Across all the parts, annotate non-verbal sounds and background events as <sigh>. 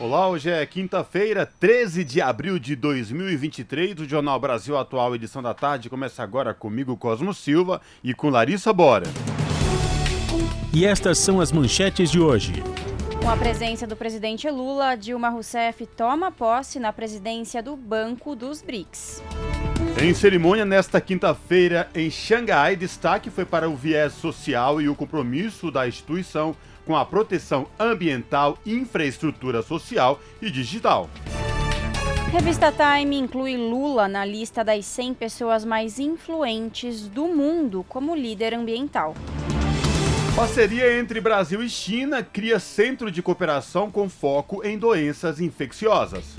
Olá, hoje é quinta-feira, 13 de abril de 2023. O Jornal Brasil Atual, edição da tarde, começa agora comigo, Cosmo Silva, e com Larissa Bora. E estas são as manchetes de hoje. Com a presença do presidente Lula, Dilma Rousseff toma posse na presidência do Banco dos BRICS. Em cerimônia nesta quinta-feira em Xangai, destaque foi para o viés social e o compromisso da instituição com a proteção ambiental, infraestrutura social e digital. Revista Time inclui Lula na lista das 100 pessoas mais influentes do mundo como líder ambiental. Parceria entre Brasil e China cria centro de cooperação com foco em doenças infecciosas.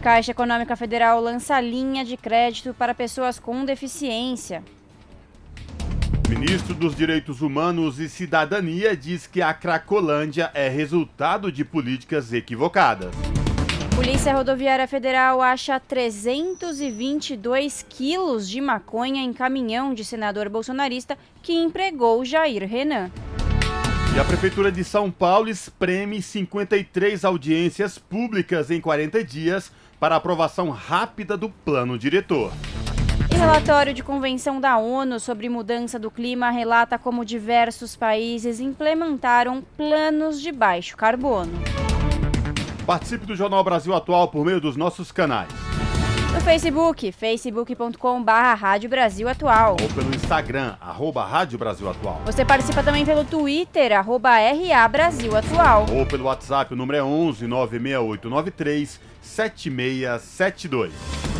Caixa Econômica Federal lança linha de crédito para pessoas com deficiência. Ministro dos Direitos Humanos e Cidadania diz que a Cracolândia é resultado de políticas equivocadas. Polícia Rodoviária Federal acha 322 quilos de maconha em caminhão de senador bolsonarista que empregou Jair Renan. E a Prefeitura de São Paulo espreme 53 audiências públicas em 40 dias para aprovação rápida do plano diretor. E relatório de convenção da ONU sobre mudança do clima relata como diversos países implementaram planos de baixo carbono. Participe do Jornal Brasil Atual por meio dos nossos canais. No Facebook, facebook.com.br Rádio Brasil Atual. Ou pelo Instagram, arroba Rádio Brasil Atual. Você participa também pelo Twitter, arroba RA Brasil Atual. Ou pelo WhatsApp, o número é 11 96893 7672.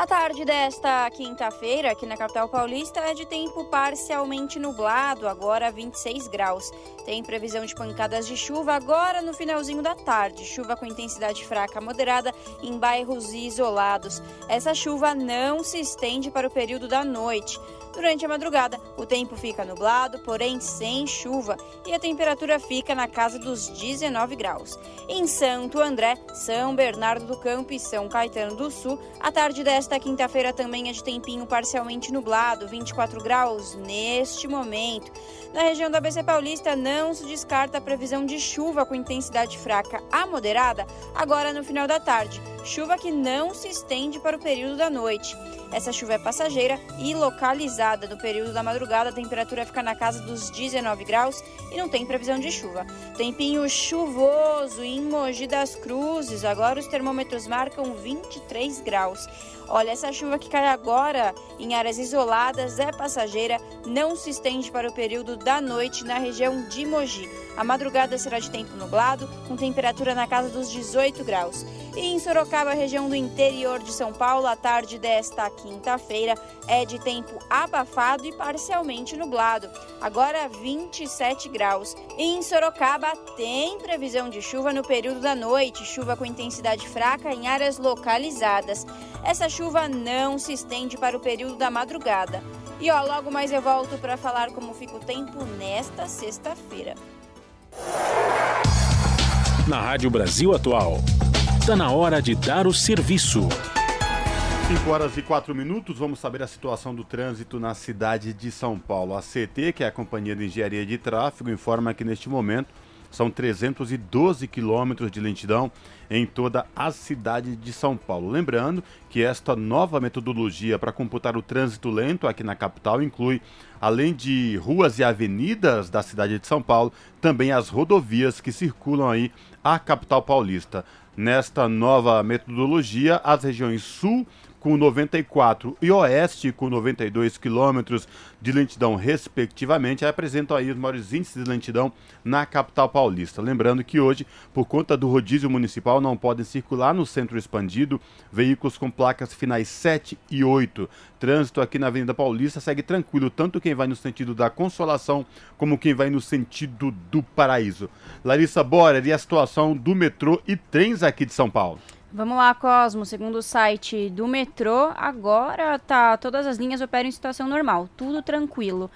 A tarde desta quinta-feira, aqui na capital paulista, é de tempo parcialmente nublado, agora 26 graus. Tem previsão de pancadas de chuva agora no finalzinho da tarde, chuva com intensidade fraca moderada em bairros isolados. Essa chuva não se estende para o período da noite. Durante a madrugada, o tempo fica nublado, porém sem chuva, e a temperatura fica na casa dos 19 graus. Em Santo André, São Bernardo do Campo e São Caetano do Sul, a tarde desta quinta-feira também é de tempinho parcialmente nublado, 24 graus neste momento. Na região da BC Paulista, não se descarta a previsão de chuva com intensidade fraca a moderada, agora no final da tarde. Chuva que não se estende para o período da noite. Essa chuva é passageira e localizada. No período da madrugada, a temperatura fica na casa dos 19 graus e não tem previsão de chuva. Tempinho chuvoso em Mogi das Cruzes. Agora os termômetros marcam 23 graus. Olha, essa chuva que cai agora em áreas isoladas é passageira, não se estende para o período da noite na região de Mogi. A madrugada será de tempo nublado, com temperatura na casa dos 18 graus. E em Sorocaba, região do interior de São Paulo, a tarde desta quinta-feira é de tempo abafado e parcialmente nublado. Agora 27 graus. E em Sorocaba tem previsão de chuva no período da noite, chuva com intensidade fraca em áreas localizadas. Essa chuva não se estende para o período da madrugada. E ó, logo mais eu volto para falar como fica o tempo nesta sexta-feira. Na Rádio Brasil Atual, está na hora de dar o serviço. 5 horas e 4 minutos, vamos saber a situação do trânsito na cidade de São Paulo. A CT, que é a Companhia de Engenharia de Tráfego, informa que neste momento são 312 quilômetros de lentidão em toda a cidade de São Paulo. Lembrando que esta nova metodologia para computar o trânsito lento aqui na capital inclui, além de ruas e avenidas da cidade de São Paulo, também as rodovias que circulam aí a capital paulista. Nesta nova metodologia, as regiões sul, com 94 e Oeste com 92 quilômetros de lentidão, respectivamente, apresentam aí os maiores índices de lentidão na capital paulista. Lembrando que hoje, por conta do rodízio municipal, não podem circular no centro expandido veículos com placas finais 7 e 8. Trânsito aqui na Avenida Paulista segue tranquilo, tanto quem vai no sentido da Consolação como quem vai no sentido do Paraíso. Larissa Bora, e a situação do metrô e trens aqui de São Paulo? Vamos lá, Cosmo. Segundo o site do metrô, agora tá todas as linhas operam em situação normal, tudo tranquilo.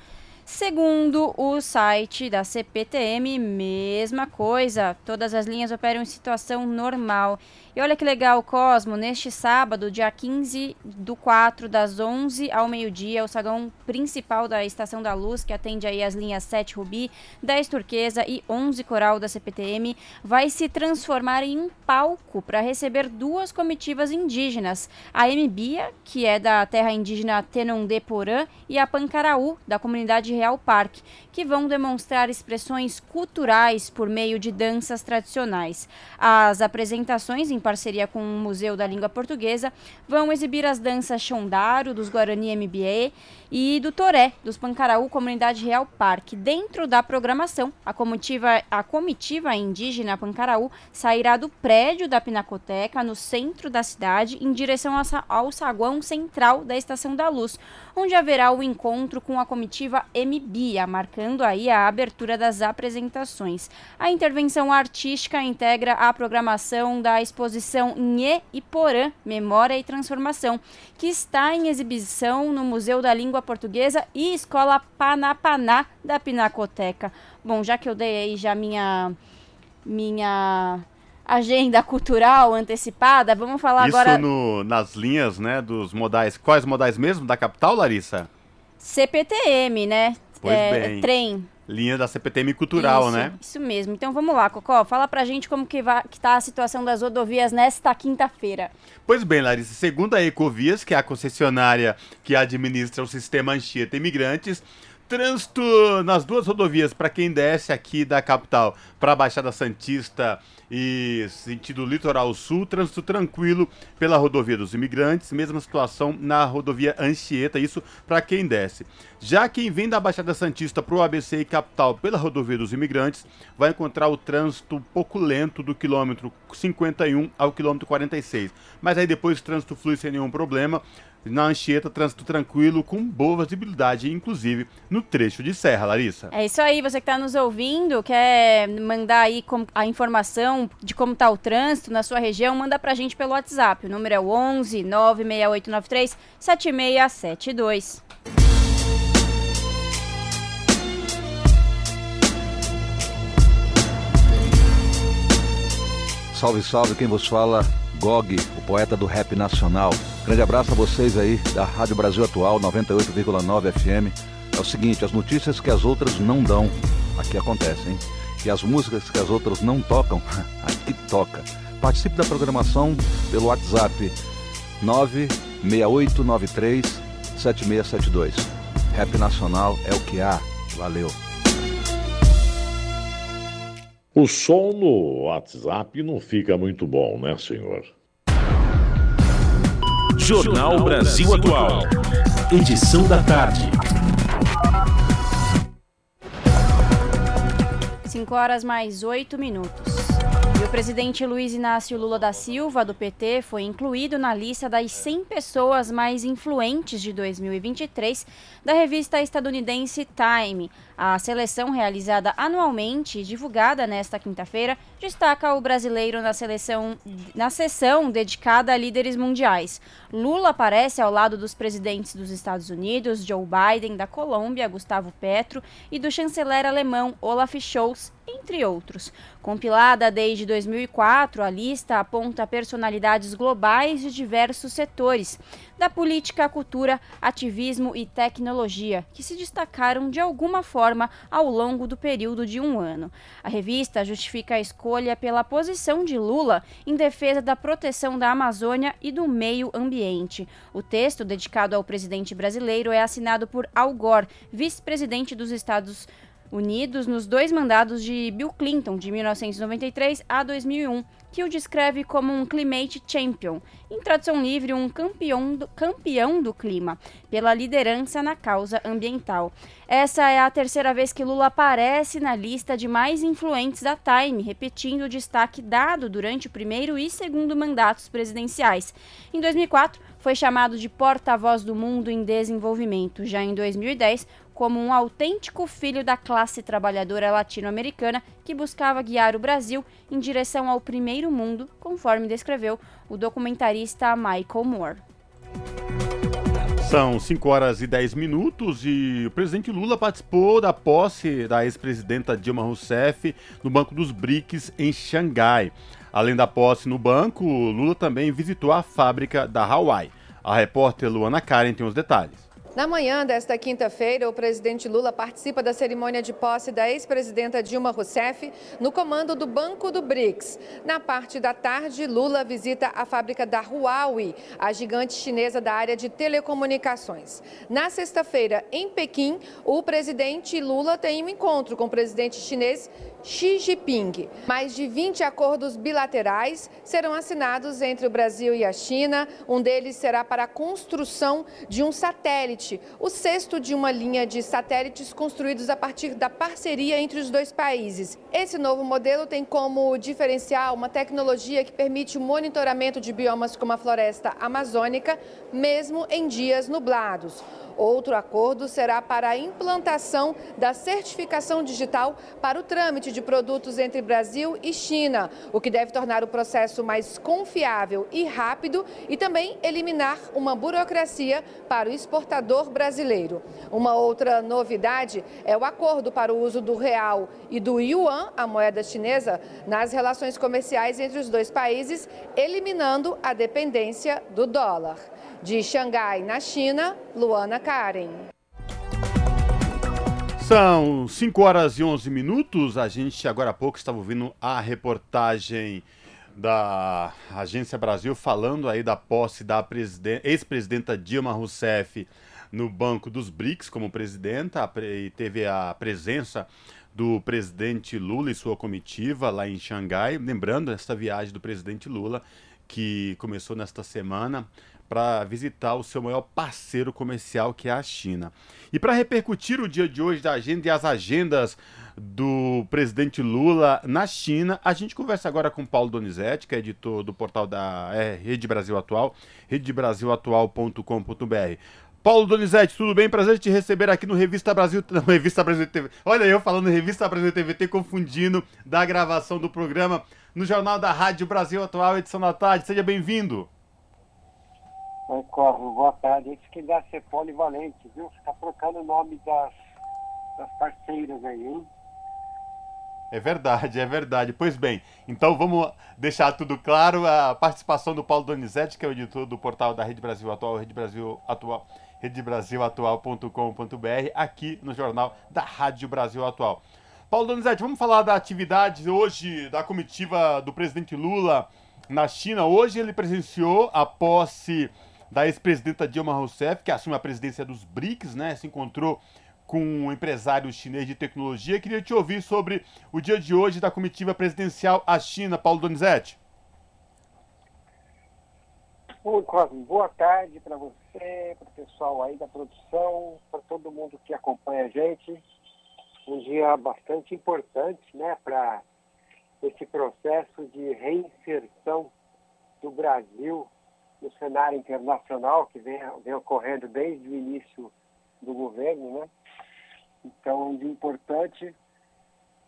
Segundo o site da CPTM, mesma coisa, todas as linhas operam em situação normal. E olha que legal, Cosmo, neste sábado, dia 15 do 4, das 11 ao meio-dia, o saguão principal da Estação da Luz, que atende aí as linhas 7 Rubi, 10 Turquesa e 11 Coral da CPTM, vai se transformar em um palco para receber duas comitivas indígenas, a Mbia, que é da terra indígena Tenondê Porã, e a Pancaraú, da comunidade Real Parque, que vão demonstrar expressões culturais por meio de danças tradicionais. As apresentações, em parceria com o Museu da Língua Portuguesa, vão exibir as danças Xondaro, dos Guarani MBA, e do Toré, dos Pancaraú Comunidade Real Parque. Dentro da programação, a comitiva, a comitiva indígena Pancaraú sairá do prédio da Pinacoteca, no centro da cidade, em direção ao saguão central da Estação da Luz, onde haverá o encontro com a comitiva MBIA, marcando aí a abertura das apresentações. A intervenção artística integra a programação da exposição Nhê e Porã, Memória e Transformação, que está em exibição no Museu da Língua Portuguesa e Escola Panapaná da Pinacoteca. Bom, já que eu dei aí já minha minha agenda cultural antecipada, vamos falar Isso agora. Isso nas linhas, né, dos modais. Quais modais mesmo da capital, Larissa? CPTM, né? Pois é, bem. Trem. Linha da CPTM Cultural, isso, né? Isso mesmo. Então vamos lá, Cocó. Fala pra gente como que, vai, que tá a situação das rodovias nesta quinta-feira. Pois bem, Larissa, segundo a Ecovias, que é a concessionária que administra o sistema Anchieta Imigrantes, trânsito nas duas rodovias para quem desce aqui da capital para a Baixada Santista e sentido litoral sul, trânsito tranquilo pela rodovia dos imigrantes, mesma situação na rodovia Anchieta, isso para quem desce. Já quem vem da Baixada Santista para o ABC e capital pela rodovia dos imigrantes vai encontrar o trânsito um pouco lento do quilômetro 51 ao quilômetro 46. Mas aí depois o trânsito flui sem nenhum problema. Na Anchieta, trânsito tranquilo, com boa visibilidade, inclusive no trecho de serra, Larissa. É isso aí, você que está nos ouvindo, quer mandar aí a informação de como está o trânsito na sua região, manda para a gente pelo WhatsApp. O número é o 11 96893 7672. Salve, salve, quem vos fala, Gog, o poeta do rap nacional. Grande abraço a vocês aí da Rádio Brasil Atual 98,9 FM. É o seguinte, as notícias que as outras não dão, aqui acontecem? E as músicas que as outras não tocam, <laughs> aqui toca. Participe da programação pelo WhatsApp 96893 7672. Rap Nacional é o que há. Valeu. O som no WhatsApp não fica muito bom, né, senhor? Jornal Brasil Atual. Edição da tarde. 5 horas mais 8 minutos. E o presidente Luiz Inácio Lula da Silva, do PT, foi incluído na lista das 100 pessoas mais influentes de 2023 da revista estadunidense Time. A seleção realizada anualmente divulgada nesta quinta-feira destaca o brasileiro na, seleção, na sessão dedicada a líderes mundiais. Lula aparece ao lado dos presidentes dos Estados Unidos, Joe Biden, da Colômbia, Gustavo Petro, e do chanceler alemão Olaf Scholz, entre outros. Compilada desde 2004, a lista aponta personalidades globais de diversos setores, da política cultura, ativismo e tecnologia, que se destacaram de alguma forma ao longo do período de um ano. A revista justifica a escolha pela posição de Lula em defesa da proteção da Amazônia e do meio ambiente. O texto, dedicado ao presidente brasileiro, é assinado por Al Gore, vice-presidente dos Estados unidos nos dois mandados de Bill Clinton, de 1993 a 2001, que o descreve como um climate champion, em tradução livre, um campeão do, campeão do clima, pela liderança na causa ambiental. Essa é a terceira vez que Lula aparece na lista de mais influentes da Time, repetindo o destaque dado durante o primeiro e segundo mandatos presidenciais. Em 2004, foi chamado de porta-voz do mundo em desenvolvimento. Já em 2010, como um autêntico filho da classe trabalhadora latino-americana que buscava guiar o Brasil em direção ao primeiro mundo, conforme descreveu o documentarista Michael Moore. São 5 horas e 10 minutos e o presidente Lula participou da posse da ex-presidenta Dilma Rousseff no Banco dos BRICS em Xangai. Além da posse no banco, Lula também visitou a fábrica da Hawaii. A repórter Luana Karen tem os detalhes. Na manhã desta quinta-feira, o presidente Lula participa da cerimônia de posse da ex-presidenta Dilma Rousseff no comando do Banco do BRICS. Na parte da tarde, Lula visita a fábrica da Huawei, a gigante chinesa da área de telecomunicações. Na sexta-feira, em Pequim, o presidente Lula tem um encontro com o presidente chinês Xi Jinping. Mais de 20 acordos bilaterais serão assinados entre o Brasil e a China. Um deles será para a construção de um satélite, o sexto de uma linha de satélites construídos a partir da parceria entre os dois países. Esse novo modelo tem como diferencial uma tecnologia que permite o monitoramento de biomas como a floresta amazônica, mesmo em dias nublados. Outro acordo será para a implantação da certificação digital para o trâmite de produtos entre Brasil e China, o que deve tornar o processo mais confiável e rápido e também eliminar uma burocracia para o exportador brasileiro. Uma outra novidade é o acordo para o uso do real e do yuan, a moeda chinesa, nas relações comerciais entre os dois países, eliminando a dependência do dólar. De Xangai, na China, Luana Karen. São 5 horas e 11 minutos. A gente agora há pouco estava ouvindo a reportagem da Agência Brasil falando aí da posse da ex-presidenta Dilma Rousseff no Banco dos BRICS como presidenta e teve a presença do presidente Lula e sua comitiva lá em Xangai. Lembrando esta viagem do presidente Lula que começou nesta semana para visitar o seu maior parceiro comercial, que é a China. E para repercutir o dia de hoje da agenda e as agendas do presidente Lula na China, a gente conversa agora com Paulo Donizete, que é editor do portal da é, Rede Brasil Atual, redebrasilatual.com.br. Paulo Donizete, tudo bem? Prazer te receber aqui no Revista Brasil. <laughs> Não, Revista Brasil TV. Olha eu falando Revista Brasil TVT, confundindo da gravação do programa no Jornal da Rádio Brasil Atual, edição da tarde. Seja bem-vindo. Oi, Corvo, boa tarde. Isso que dá ser polivalente, viu? Ficar trocando o nome das, das parceiras aí, hein? É verdade, é verdade. Pois bem, então vamos deixar tudo claro. A participação do Paulo Donizete, que é o editor do portal da Rede Brasil Atual, Rede Brasil Atual, redebrasilatual.com.br, aqui no jornal da Rádio Brasil Atual. Paulo Donizete, vamos falar da atividade hoje da comitiva do presidente Lula na China. Hoje ele presenciou a posse da ex-presidenta Dilma Rousseff, que assume a presidência dos BRICS, né? Se encontrou com um empresário chinês de tecnologia. Queria te ouvir sobre o dia de hoje da comitiva presidencial à China, Paulo Donizete. Oi, Cosme. Boa tarde para você, para o pessoal aí da produção, para todo mundo que acompanha a gente. Um dia bastante importante, né, para esse processo de reinserção do Brasil no cenário internacional que vem, vem ocorrendo desde o início do governo, né? Então, de importante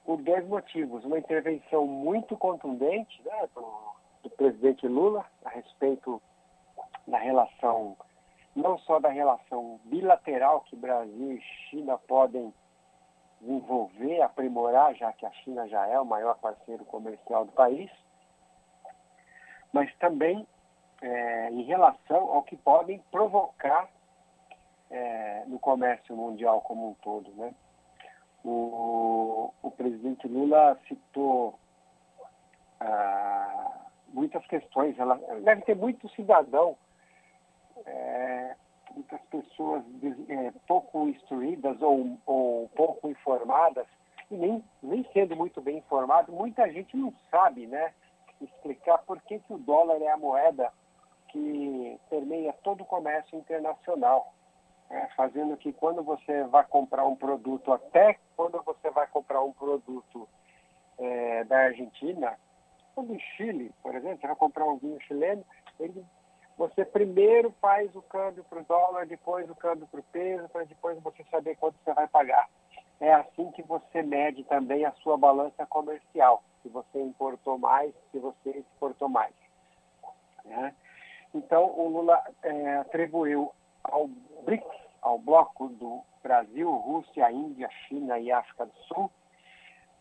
por dois motivos. Uma intervenção muito contundente né, do, do presidente Lula a respeito da relação, não só da relação bilateral que Brasil e China podem desenvolver, aprimorar, já que a China já é o maior parceiro comercial do país, mas também é, em relação ao que podem provocar é, no comércio mundial como um todo. Né? O, o presidente Lula citou ah, muitas questões, ela, deve ter muito cidadão é, muitas pessoas pouco instruídas ou, ou pouco informadas, e nem, nem sendo muito bem informado, muita gente não sabe né, explicar por que, que o dólar é a moeda que permeia todo o comércio internacional. É, fazendo que quando você vai comprar um produto, até quando você vai comprar um produto é, da Argentina, ou do Chile, por exemplo, você vai comprar um vinho chileno, ele você primeiro faz o câmbio para o dólar, depois o câmbio para o peso, para depois você saber quanto você vai pagar. É assim que você mede também a sua balança comercial, se você importou mais, se você exportou mais. Né? Então, o Lula é, atribuiu ao BRICS, ao bloco do Brasil, Rússia, Índia, China e África do Sul,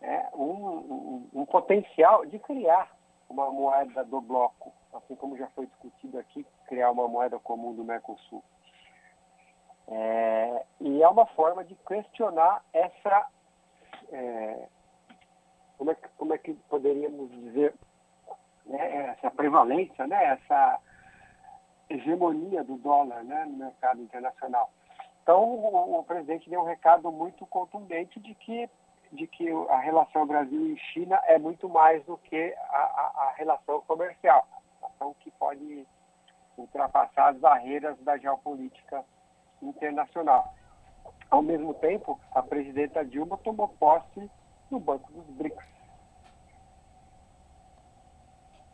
é, um, um, um potencial de criar uma moeda do bloco, assim como já foi discutido aqui, criar uma moeda comum do Mercosul. É, e é uma forma de questionar essa, é, como, é que, como é que poderíamos dizer, né, essa prevalência, né, essa hegemonia do dólar né, no mercado internacional. Então, o, o presidente deu um recado muito contundente de que de que a relação Brasil e China é muito mais do que a, a, a relação comercial, a relação que pode ultrapassar as barreiras da geopolítica internacional. Ao mesmo tempo, a presidenta Dilma tomou posse no Banco dos BRICS.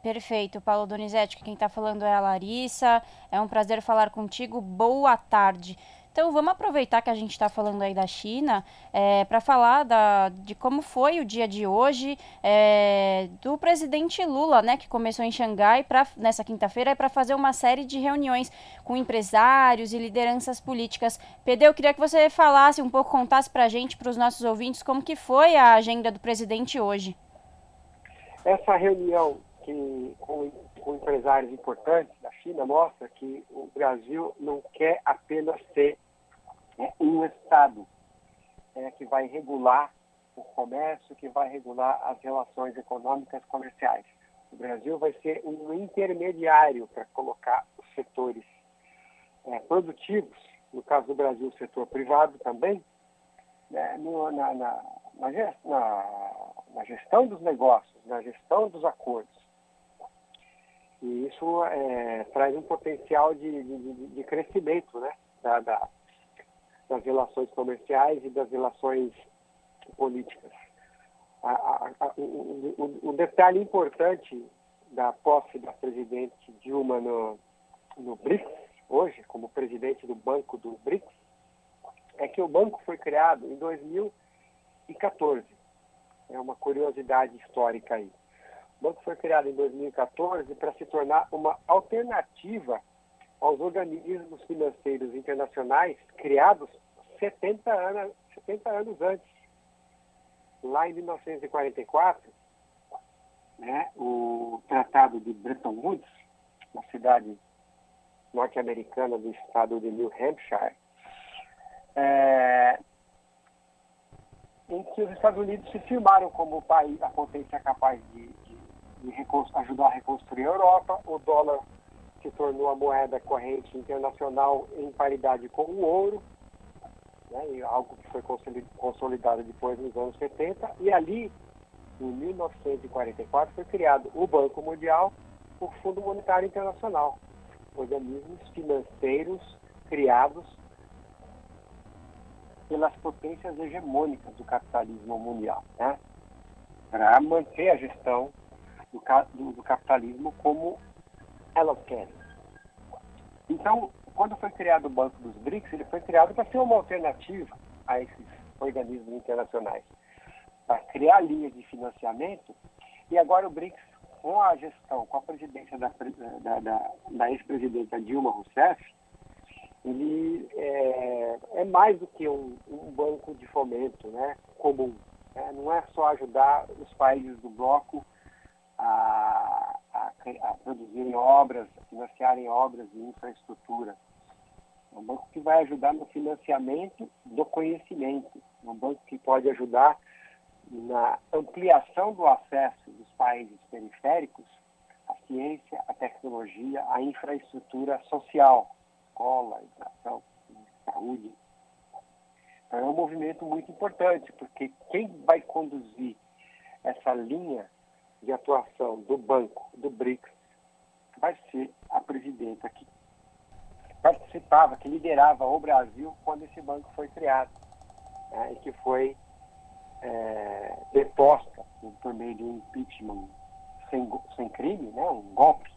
Perfeito, Paulo Donizete, quem está falando é a Larissa. É um prazer falar contigo. Boa tarde. Então vamos aproveitar que a gente está falando aí da China é, para falar da, de como foi o dia de hoje é, do presidente Lula, né, que começou em Xangai pra, nessa quinta-feira para fazer uma série de reuniões com empresários e lideranças políticas. Pedro, eu queria que você falasse um pouco, contasse para a gente, para os nossos ouvintes, como que foi a agenda do presidente hoje. Essa reunião que, com, com empresários importantes da China mostra que o Brasil não quer apenas ser né, um Estado é, que vai regular o comércio, que vai regular as relações econômicas comerciais. O Brasil vai ser um intermediário para colocar os setores é, produtivos, no caso do Brasil, o setor privado também, né, no, na, na, na, na gestão dos negócios, na gestão dos acordos. E isso é, traz um potencial de, de, de crescimento né, da, da, das relações comerciais e das relações políticas. A, a, a, o, o, o, detalhe importante da posse da presidente Dilma no, no BRICS, hoje, como presidente do Banco do BRICS, é que o banco foi criado em 2014. É uma curiosidade histórica aí. O banco foi criado em 2014 para se tornar uma alternativa aos organismos financeiros internacionais criados 70 anos, 70 anos antes. Lá em 1944, né, o Tratado de Bretton Woods, na cidade norte-americana do estado de New Hampshire, é, em que os Estados Unidos se firmaram como o país, a potência capaz de, de ajudar a reconstruir a Europa. O dólar se tornou a moeda corrente internacional em paridade com o ouro, né, algo que foi consolidado depois nos anos 70. E ali, em 1944, foi criado o Banco Mundial, o Fundo Monetário Internacional, organismos financeiros criados pelas potências hegemônicas do capitalismo mundial, né, para manter a gestão do, do, do capitalismo como elas querem. Então, quando foi criado o Banco dos BRICS, ele foi criado para ser uma alternativa a esses organismos internacionais, para criar linhas de financiamento. E agora o BRICS, com a gestão, com a presidência da, da, da, da ex-presidenta Dilma Rousseff, ele é, é mais do que um, um, banco de fomento né, comum. Né? Não é só ajudar os países do bloco a, a, a produzirem obras, a financiarem obras de infraestrutura. É um banco que vai ajudar no financiamento do conhecimento. É um banco que pode ajudar na ampliação do acesso dos países periféricos à ciência, à tecnologia, à infraestrutura social. escola, educação, saúde. Então, é um movimento muito importante, porque quem vai conduzir essa linha de atuação do banco, do BRICS, vai ser a presidenta que participava, que liderava o Brasil quando esse banco foi criado né, e que foi é, deposta por meio de um impeachment sem, sem crime, né, um golpe,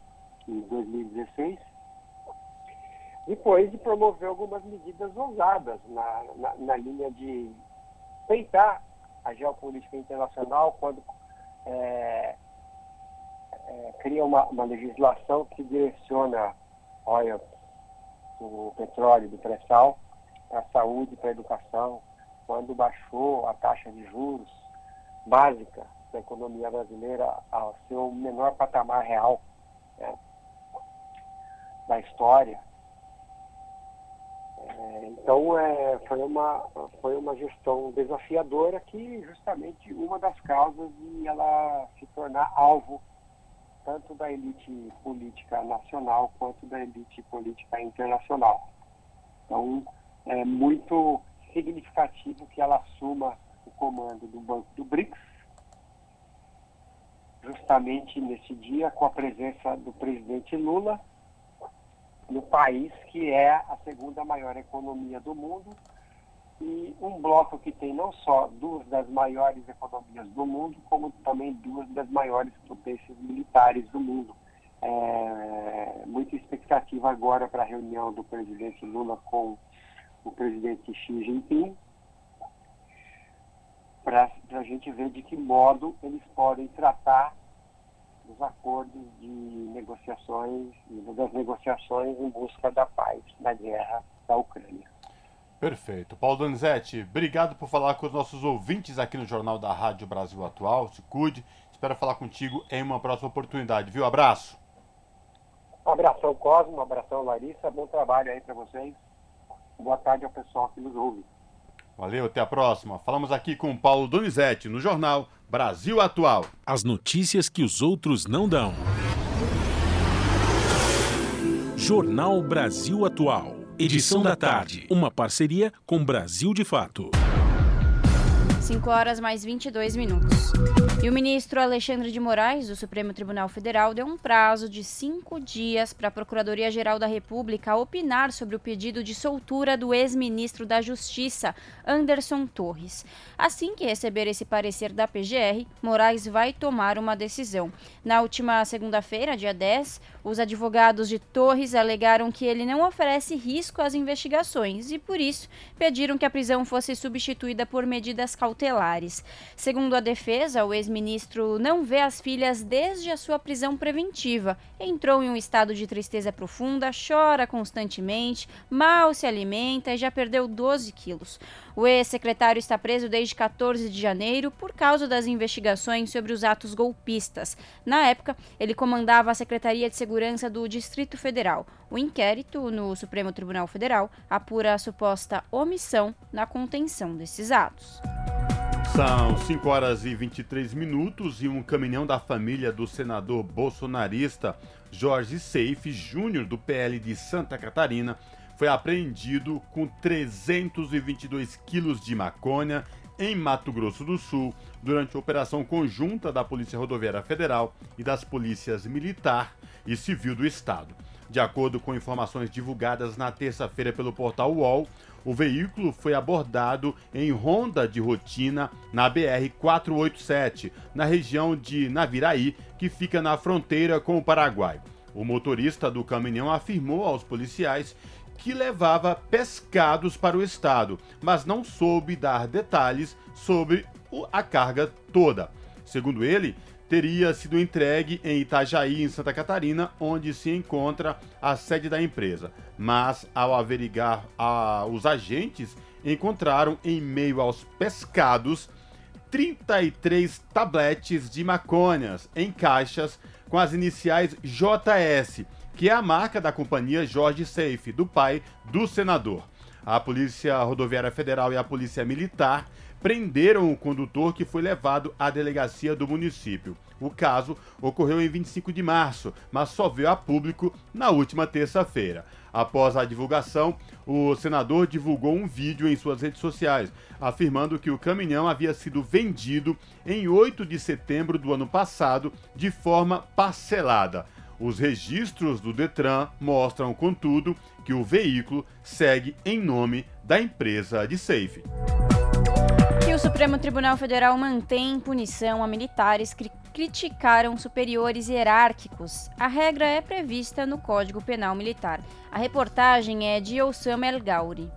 em 2016, depois de promover algumas medidas ousadas na, na, na linha de tentar a geopolítica internacional quando é, é, cria uma, uma, legislação que direciona óleo do petróleo, do pré-sal, para a saúde, para a educação, quando baixou a taxa de juros básica da economia brasileira ao seu menor patamar real né, da história. É, então é, foi, uma, foi uma gestão desafiadora que justamente uma das causas de ela se tornar alvo tanto da elite política nacional quanto da elite política internacional. Então é muito significativo que ela assuma o comando do Banco do BRICS, justamente nesse dia, com a presença do presidente Lula, no país que é a segunda maior economia do mundo e um bloco que tem não só duas das maiores economias do mundo, como também duas das maiores potências militares do mundo. É, muita expectativa agora para a reunião do presidente Lula com o presidente Xi Jinping, para a gente ver de que modo eles podem tratar dos acordos de negociações, das negociações em busca da paz na guerra da Ucrânia. Perfeito. Paulo Donizete, obrigado por falar com os nossos ouvintes aqui no Jornal da Rádio Brasil Atual. Se cuide. Espero falar contigo em uma próxima oportunidade, viu? Abraço. Um abração, Cosmo. Um abração, Larissa. Bom trabalho aí para vocês. Boa tarde ao pessoal que nos ouve. Valeu, até a próxima. Falamos aqui com Paulo Donizete no Jornal Brasil Atual. As notícias que os outros não dão. Jornal Brasil Atual. Edição da tarde. Uma parceria com Brasil de Fato. 5 horas mais 22 minutos. E o ministro Alexandre de Moraes, do Supremo Tribunal Federal, deu um prazo de cinco dias para a Procuradoria-Geral da República opinar sobre o pedido de soltura do ex-ministro da Justiça, Anderson Torres. Assim que receber esse parecer da PGR, Moraes vai tomar uma decisão. Na última segunda-feira, dia 10, os advogados de Torres alegaram que ele não oferece risco às investigações e, por isso, pediram que a prisão fosse substituída por medidas cautelares. Segundo a defesa, o ex-ministro não vê as filhas desde a sua prisão preventiva. Entrou em um estado de tristeza profunda, chora constantemente, mal se alimenta e já perdeu 12 quilos. O ex-secretário está preso desde 14 de janeiro por causa das investigações sobre os atos golpistas. Na época, ele comandava a Secretaria de Segurança do Distrito Federal. O inquérito no Supremo Tribunal Federal apura a suposta omissão na contenção desses atos. São 5 horas e 23 minutos e um caminhão da família do senador bolsonarista Jorge Seife Júnior, do PL de Santa Catarina, foi apreendido com 322 quilos de maconha em Mato Grosso do Sul durante a operação conjunta da Polícia Rodoviária Federal e das polícias militar e civil do estado. De acordo com informações divulgadas na terça-feira pelo portal UOL, o veículo foi abordado em ronda de rotina na BR 487, na região de Naviraí, que fica na fronteira com o Paraguai. O motorista do caminhão afirmou aos policiais que levava pescados para o estado, mas não soube dar detalhes sobre a carga toda. Segundo ele, teria sido entregue em Itajaí, em Santa Catarina, onde se encontra a sede da empresa. Mas, ao averiguar a, os agentes, encontraram em meio aos pescados 33 tabletes de maconhas em caixas com as iniciais JS que é a marca da companhia Jorge Safe, do pai do senador. A Polícia Rodoviária Federal e a Polícia Militar prenderam o condutor que foi levado à delegacia do município. O caso ocorreu em 25 de março, mas só veio a público na última terça-feira. Após a divulgação, o senador divulgou um vídeo em suas redes sociais, afirmando que o caminhão havia sido vendido em 8 de setembro do ano passado de forma parcelada. Os registros do Detran mostram, contudo, que o veículo segue em nome da empresa de Safe. O Supremo Tribunal Federal mantém punição a militares que criticaram superiores hierárquicos. A regra é prevista no Código Penal Militar. A reportagem é de Osama El Gauri.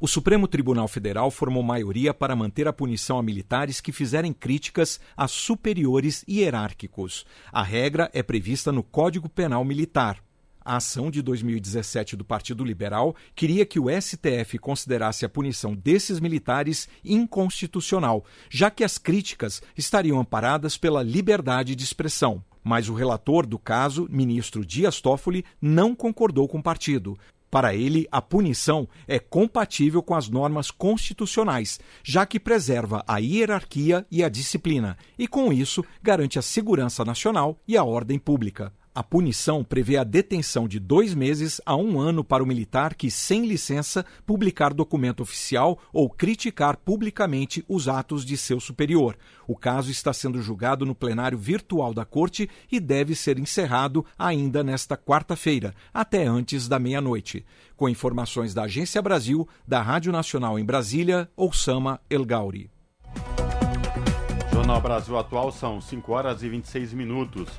O Supremo Tribunal Federal formou maioria para manter a punição a militares que fizerem críticas a superiores hierárquicos. A regra é prevista no Código Penal Militar. A ação de 2017 do Partido Liberal queria que o STF considerasse a punição desses militares inconstitucional, já que as críticas estariam amparadas pela liberdade de expressão. Mas o relator do caso, ministro Dias Toffoli, não concordou com o partido. Para ele, a punição é compatível com as normas constitucionais, já que preserva a hierarquia e a disciplina, e com isso garante a segurança nacional e a ordem pública. A punição prevê a detenção de dois meses a um ano para o militar que, sem licença, publicar documento oficial ou criticar publicamente os atos de seu superior. O caso está sendo julgado no plenário virtual da Corte e deve ser encerrado ainda nesta quarta-feira, até antes da meia-noite. Com informações da Agência Brasil, da Rádio Nacional em Brasília, Oussama El Gauri. Jornal Brasil Atual são 5 horas e 26 minutos.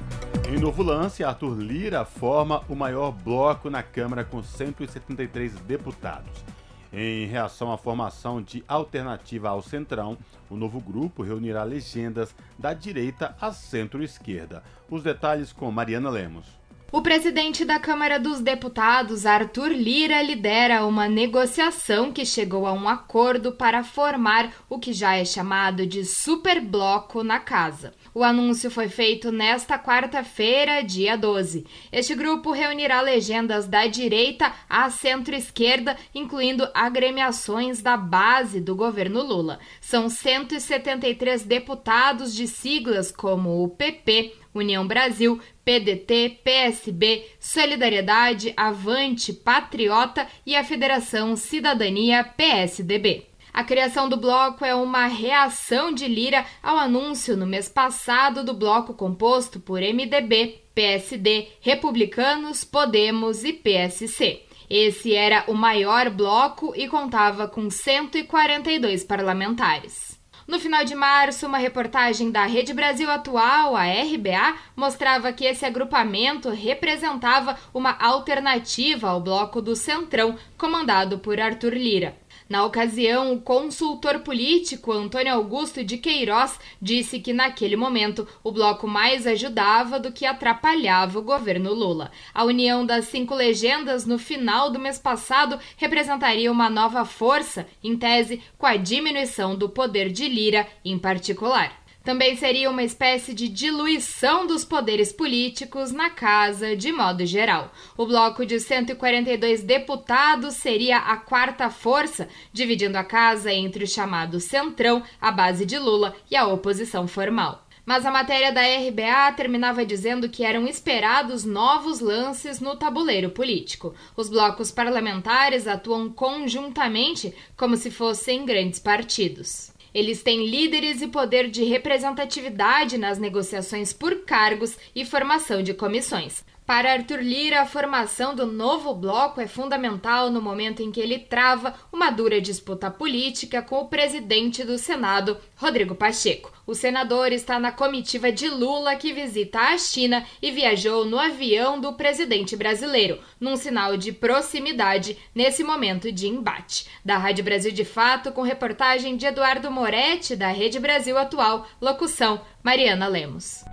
Em novo lance, Arthur Lira forma o maior bloco na Câmara com 173 deputados. Em reação à formação de alternativa ao Centrão, o novo grupo reunirá legendas da direita à centro-esquerda. Os detalhes com Mariana Lemos. O presidente da Câmara dos Deputados, Arthur Lira, lidera uma negociação que chegou a um acordo para formar o que já é chamado de superbloco na casa. O anúncio foi feito nesta quarta-feira, dia 12. Este grupo reunirá legendas da direita à centro-esquerda, incluindo agremiações da base do governo Lula. São 173 deputados de siglas como o PP, União Brasil, PDT, PSB, Solidariedade, Avante, Patriota e a Federação Cidadania PSDB. A criação do bloco é uma reação de Lira ao anúncio no mês passado do bloco composto por MDB, PSD, Republicanos, Podemos e PSC. Esse era o maior bloco e contava com 142 parlamentares. No final de março, uma reportagem da Rede Brasil Atual, a RBA, mostrava que esse agrupamento representava uma alternativa ao bloco do Centrão, comandado por Arthur Lira. Na ocasião, o consultor político Antônio Augusto de Queiroz disse que naquele momento o bloco mais ajudava do que atrapalhava o governo Lula. A união das cinco legendas no final do mês passado representaria uma nova força, em tese, com a diminuição do poder de Lira em particular. Também seria uma espécie de diluição dos poderes políticos na casa, de modo geral. O bloco de 142 deputados seria a quarta força, dividindo a casa entre o chamado Centrão, a base de Lula, e a oposição formal. Mas a matéria da RBA terminava dizendo que eram esperados novos lances no tabuleiro político. Os blocos parlamentares atuam conjuntamente como se fossem grandes partidos. Eles têm líderes e poder de representatividade nas negociações por cargos e formação de comissões. Para Arthur Lira, a formação do novo bloco é fundamental no momento em que ele trava uma dura disputa política com o presidente do Senado, Rodrigo Pacheco. O senador está na comitiva de Lula que visita a China e viajou no avião do presidente brasileiro, num sinal de proximidade nesse momento de embate. Da Rádio Brasil de Fato, com reportagem de Eduardo Moretti, da Rede Brasil Atual, locução Mariana Lemos.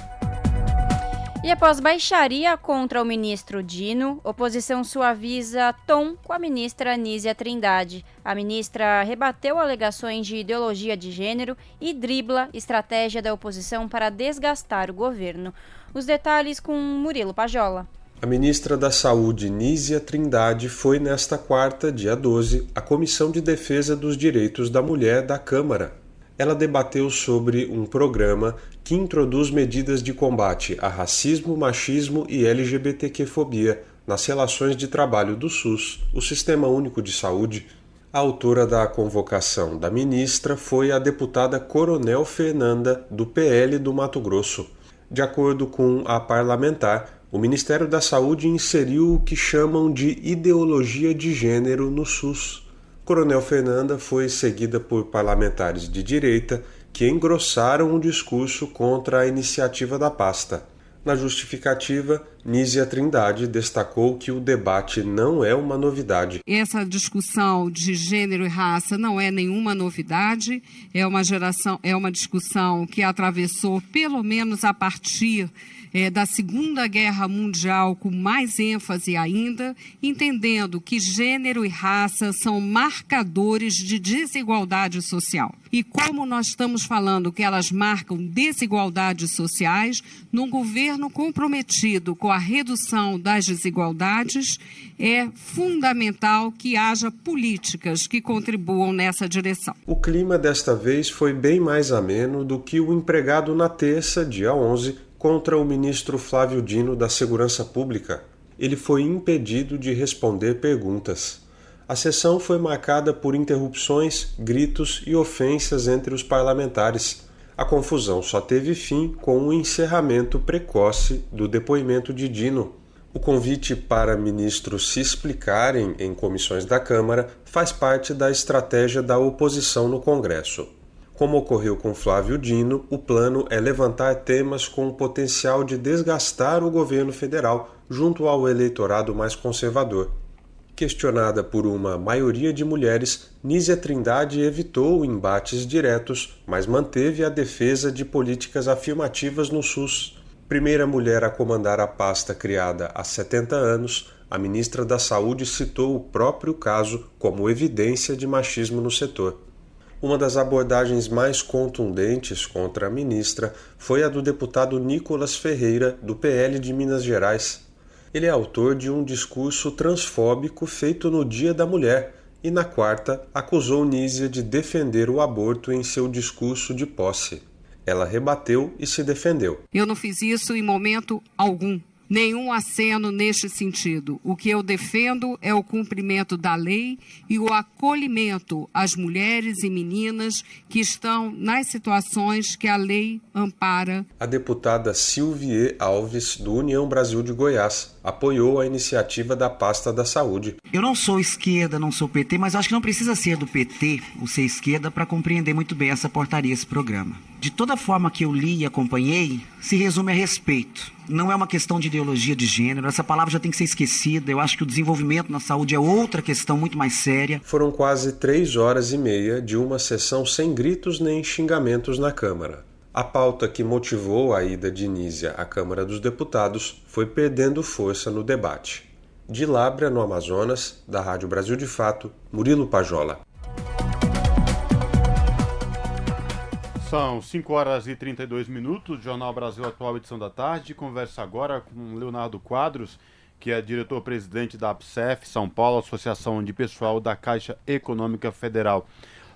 E após baixaria contra o ministro Dino, oposição suaviza tom com a ministra Nízia Trindade. A ministra rebateu alegações de ideologia de gênero e dribla estratégia da oposição para desgastar o governo. Os detalhes com Murilo Pajola. A ministra da Saúde, Nízia Trindade, foi nesta quarta, dia 12, à Comissão de Defesa dos Direitos da Mulher da Câmara ela debateu sobre um programa que introduz medidas de combate a racismo, machismo e LGBTQ-fobia nas relações de trabalho do SUS, o Sistema Único de Saúde. A autora da convocação da ministra foi a deputada Coronel Fernanda, do PL do Mato Grosso. De acordo com a parlamentar, o Ministério da Saúde inseriu o que chamam de ideologia de gênero no SUS. Coronel Fernanda foi seguida por parlamentares de direita que engrossaram o discurso contra a iniciativa da pasta. Na justificativa, Nízia Trindade destacou que o debate não é uma novidade. Essa discussão de gênero e raça não é nenhuma novidade, é uma geração, é uma discussão que atravessou pelo menos a partir é, da Segunda Guerra Mundial com mais ênfase ainda, entendendo que gênero e raça são marcadores de desigualdade social. E como nós estamos falando que elas marcam desigualdades sociais, num governo comprometido com a redução das desigualdades, é fundamental que haja políticas que contribuam nessa direção. O clima desta vez foi bem mais ameno do que o empregado na terça, dia 11, contra o ministro Flávio Dino da Segurança Pública. Ele foi impedido de responder perguntas. A sessão foi marcada por interrupções, gritos e ofensas entre os parlamentares. A confusão só teve fim com o encerramento precoce do depoimento de Dino. O convite para ministros se explicarem em comissões da Câmara faz parte da estratégia da oposição no Congresso. Como ocorreu com Flávio Dino, o plano é levantar temas com o potencial de desgastar o governo federal junto ao eleitorado mais conservador. Questionada por uma maioria de mulheres, Nízia Trindade evitou embates diretos, mas manteve a defesa de políticas afirmativas no SUS. Primeira mulher a comandar a pasta criada há 70 anos, a ministra da Saúde citou o próprio caso como evidência de machismo no setor. Uma das abordagens mais contundentes contra a ministra foi a do deputado Nicolas Ferreira, do PL de Minas Gerais. Ele é autor de um discurso transfóbico feito no Dia da Mulher e, na quarta, acusou Nízia de defender o aborto em seu discurso de posse. Ela rebateu e se defendeu. Eu não fiz isso em momento algum nenhum aceno neste sentido. O que eu defendo é o cumprimento da lei e o acolhimento às mulheres e meninas que estão nas situações que a lei ampara. A deputada Silvie Alves, do União Brasil de Goiás, apoiou a iniciativa da pasta da saúde. Eu não sou esquerda, não sou PT, mas acho que não precisa ser do PT ou ser esquerda para compreender muito bem essa portaria, esse programa. De toda forma que eu li e acompanhei, se resume a respeito. Não é uma questão de ideologia de gênero, essa palavra já tem que ser esquecida. Eu acho que o desenvolvimento na saúde é outra questão muito mais séria. Foram quase três horas e meia de uma sessão sem gritos nem xingamentos na Câmara. A pauta que motivou a ida de Nízia à Câmara dos Deputados foi perdendo força no debate. De Lábrea, no Amazonas, da Rádio Brasil de Fato, Murilo Pajola. São 5 horas e 32 minutos, Jornal Brasil Atual, edição da tarde. Conversa agora com Leonardo Quadros, que é diretor-presidente da APSEF São Paulo, Associação de Pessoal da Caixa Econômica Federal.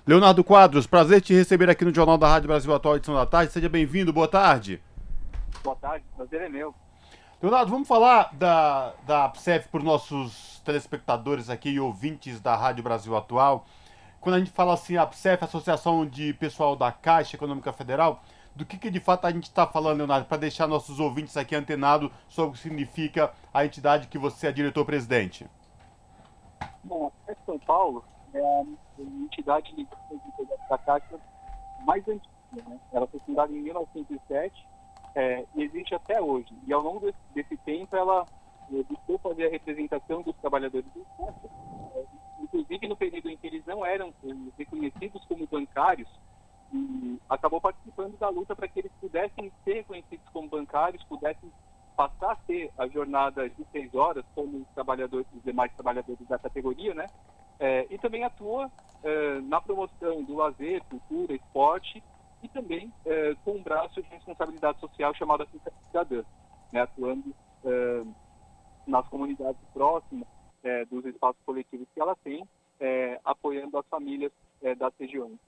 Leonardo Quadros, prazer te receber aqui no Jornal da Rádio Brasil Atual, edição da tarde. Seja bem-vindo, boa tarde. Boa tarde, prazer é meu. Leonardo, vamos falar da, da APSEF para os nossos telespectadores aqui e ouvintes da Rádio Brasil Atual. Quando a gente fala assim, a APSEF, Associação de Pessoal da Caixa Econômica Federal, do que, que de fato a gente está falando, Leonardo, para deixar nossos ouvintes aqui antenados sobre o que significa a entidade que você é diretor-presidente? Bom, a APSEF São Paulo é a entidade da Caixa mais antiga. Né? Ela foi fundada em 1907 é, e existe até hoje. E ao longo desse, desse tempo, ela é, buscou fazer a representação dos trabalhadores do Caixa. É, inclusive, no período em que eles não eram é, reconhecidos como bancários, e acabou participando da luta para que eles pudessem ser reconhecidos como bancários, pudessem passar a ter a jornada de seis horas, como os trabalhadores, os demais trabalhadores da categoria, né? É, e também atua é, na promoção do lazer, cultura, esporte e também é, com um braço de responsabilidade social chamado Cidadã, né, atuando é, nas comunidades próximas é, dos espaços coletivos que ela tem, é, apoiando as famílias das regiões.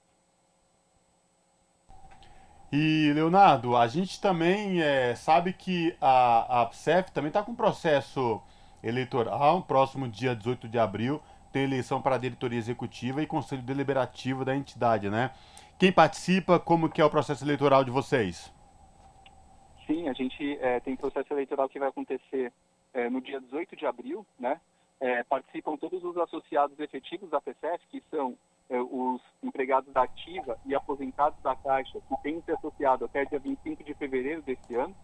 E, Leonardo, a gente também é, sabe que a, a PSEF também está com um processo eleitoral, próximo dia 18 de abril, tem eleição para a diretoria executiva e conselho deliberativo da entidade, né? Quem participa, como que é o processo eleitoral de vocês? Sim, a gente é, tem processo eleitoral que vai acontecer é, no dia 18 de abril, né? É, participam todos os associados efetivos da PSEF, que são é, os empregados da ativa e aposentados da Caixa, que têm se associado até dia 25 de fevereiro deste ano.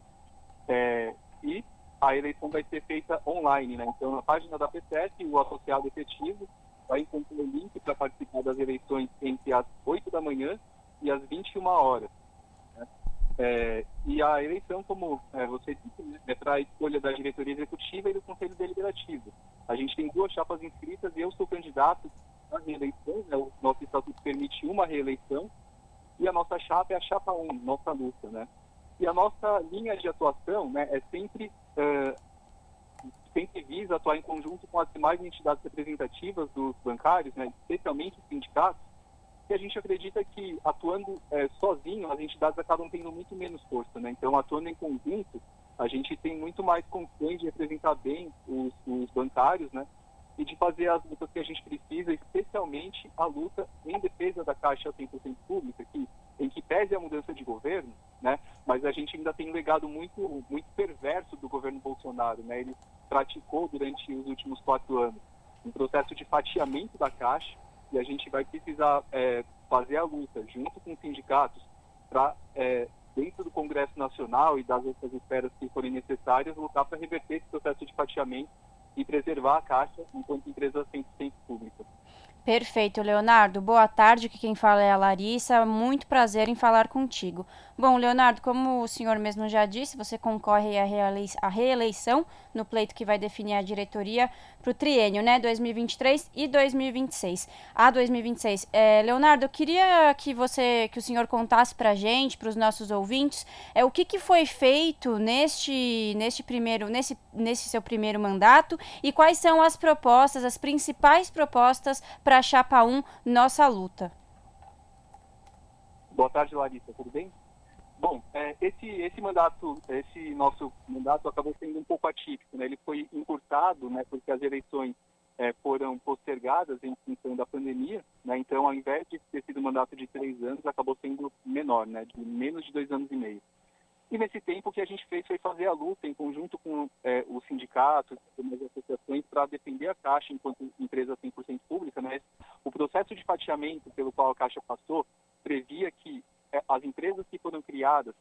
É, e a eleição vai ser feita online, né? Então, na página da PSEF, o associado efetivo vai encontrar o link para participar das eleições entre as 8 da manhã e as 21 horas. Né? É, e a eleição, como é, você disse, né, é para a escolha da diretoria executiva e do conselho deliberativo. A gente tem duas chapas inscritas e eu sou candidato a reeleição, né? o nosso estatuto permite uma reeleição, e a nossa chapa é a chapa 1, nossa luta, né? E a nossa linha de atuação né, é sempre, uh, sempre visa atuar em conjunto com as demais entidades representativas dos bancários, né, especialmente os sindicatos, que a gente acredita que atuando é, sozinho as entidades acabam tendo muito menos força, né? Então, atuando em conjunto, a gente tem muito mais condições de representar bem os, os bancários, né? E de fazer as lutas que a gente precisa, especialmente a luta em defesa da Caixa 100% pública, que, em que pese a mudança de governo, né, mas a gente ainda tem um legado muito, muito perverso do governo Bolsonaro. Né, ele praticou durante os últimos quatro anos um processo de fatiamento da Caixa e a gente vai precisar é, fazer a luta junto com os sindicatos para, é, dentro do Congresso Nacional e das outras esferas que forem necessárias, lutar para reverter esse processo de fatiamento e preservar a Caixa enquanto empresa 100% pública. Perfeito, Leonardo. Boa tarde, que quem fala é a Larissa. Muito prazer em falar contigo. Bom, Leonardo, como o senhor mesmo já disse, você concorre à reeleição no pleito que vai definir a diretoria para o triênio, né, 2023 e 2026. A 2026. É, Leonardo, eu queria que você, que o senhor contasse para a gente, para os nossos ouvintes, é o que, que foi feito neste, neste primeiro, nesse, nesse seu primeiro mandato e quais são as propostas, as principais propostas para a chapa 1 nossa luta. Boa tarde, Larissa. Tudo bem? Bom, é, esse, esse mandato, esse nosso mandato acabou sendo um pouco atípico, né? Ele foi encurtado, né? Porque as eleições é, foram postergadas em função da pandemia, né? Então, ao invés de ter sido um mandato de três anos, acabou sendo menor, né? De menos de dois anos e meio. E nesse tempo o que a gente fez foi fazer a luta em conjunto com é, os sindicatos, com as associações, para defender a Caixa enquanto empresa 100% pública. Né? O processo de fatiamento pelo qual a Caixa passou previa que as empresas que foram criadas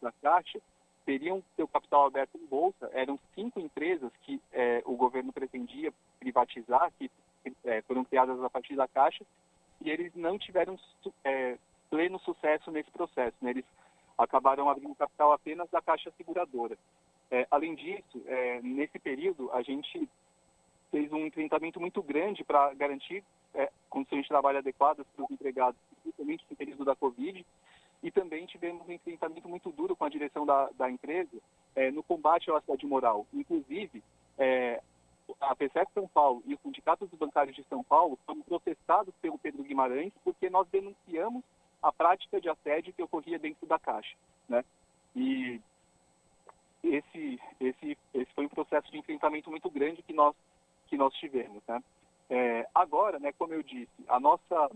na Caixa teriam seu capital aberto em bolsa. Eram cinco empresas que é, o governo pretendia privatizar, que é, foram criadas a partir da Caixa, e eles não tiveram é, pleno sucesso nesse processo. Né? Eles acabaram abrindo capital apenas da Caixa Seguradora. É, além disso, é, nesse período, a gente fez um enfrentamento muito grande para garantir é, condições de trabalho adequadas para os empregados, principalmente no período da Covid, e também tivemos um enfrentamento muito duro com a direção da, da empresa é, no combate ao assédio moral. Inclusive, é, a PSEC São Paulo e os sindicatos bancários de São Paulo foram processados pelo Pedro Guimarães porque nós denunciamos a prática de assédio que ocorria dentro da Caixa. Né? E esse, esse, esse foi um processo de enfrentamento muito grande que nós, que nós tivemos. Né? É, agora, né, como eu disse, nossa,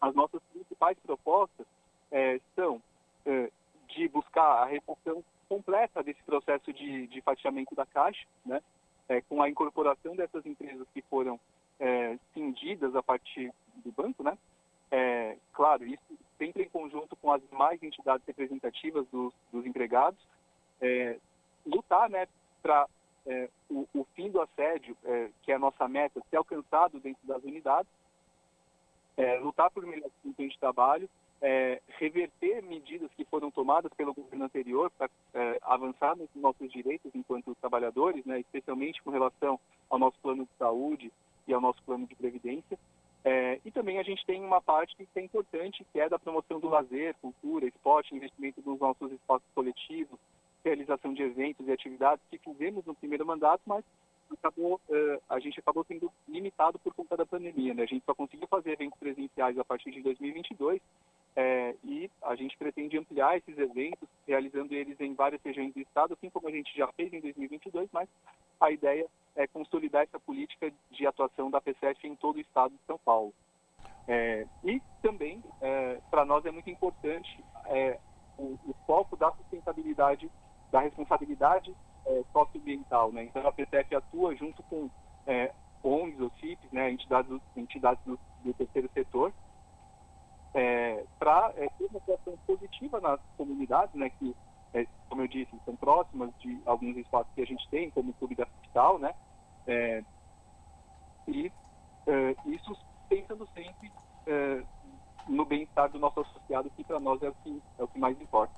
as nossas principais propostas é, são é, de buscar a redução completa desse processo de, de fatiamento da Caixa, né, é, com a incorporação dessas empresas que foram é, cindidas a partir do banco, né, é, claro, isso sempre em conjunto com as demais entidades representativas dos, dos empregados, é, lutar né, para é, o, o, fim do assédio, é, que é a nossa meta, ser alcançado dentro das unidades, é, lutar por melhor condições de trabalho, é, reverter medidas que foram tomadas pelo governo anterior para é, avançar nos nossos direitos enquanto trabalhadores, né, especialmente com relação ao nosso plano de saúde e ao nosso plano de previdência. É, e também a gente tem uma parte que é importante, que é da promoção do lazer, cultura, esporte, investimento nos nossos espaços coletivos, realização de eventos e atividades que fizemos no primeiro mandato, mas acabou, uh, a gente acabou sendo limitado por conta da pandemia. Né? A gente só conseguiu fazer eventos presenciais a partir de 2022 é, e a gente pretende ampliar esses eventos, realizando eles em várias regiões do estado, assim como a gente já fez em 2022, mas a ideia é consolidar essa política de atuação da PCF em todo o estado de São Paulo. É, e também, é, para nós é muito importante o, o, foco da sustentabilidade, da responsabilidade é, socioambiental. Né? Então, a PCF atua junto com é, ONGs ou CIPs, né, entidades, entidades do, do terceiro setor, é, para é, ter uma atuação positiva nas comunidades, né, que, é, como eu disse, são próximas de alguns espaços que a gente tem, como o Clube da Hospital, né, é, e é, isso pensando sempre é, no bem-estar do nosso associado, que para nós é o que, é o que mais importa.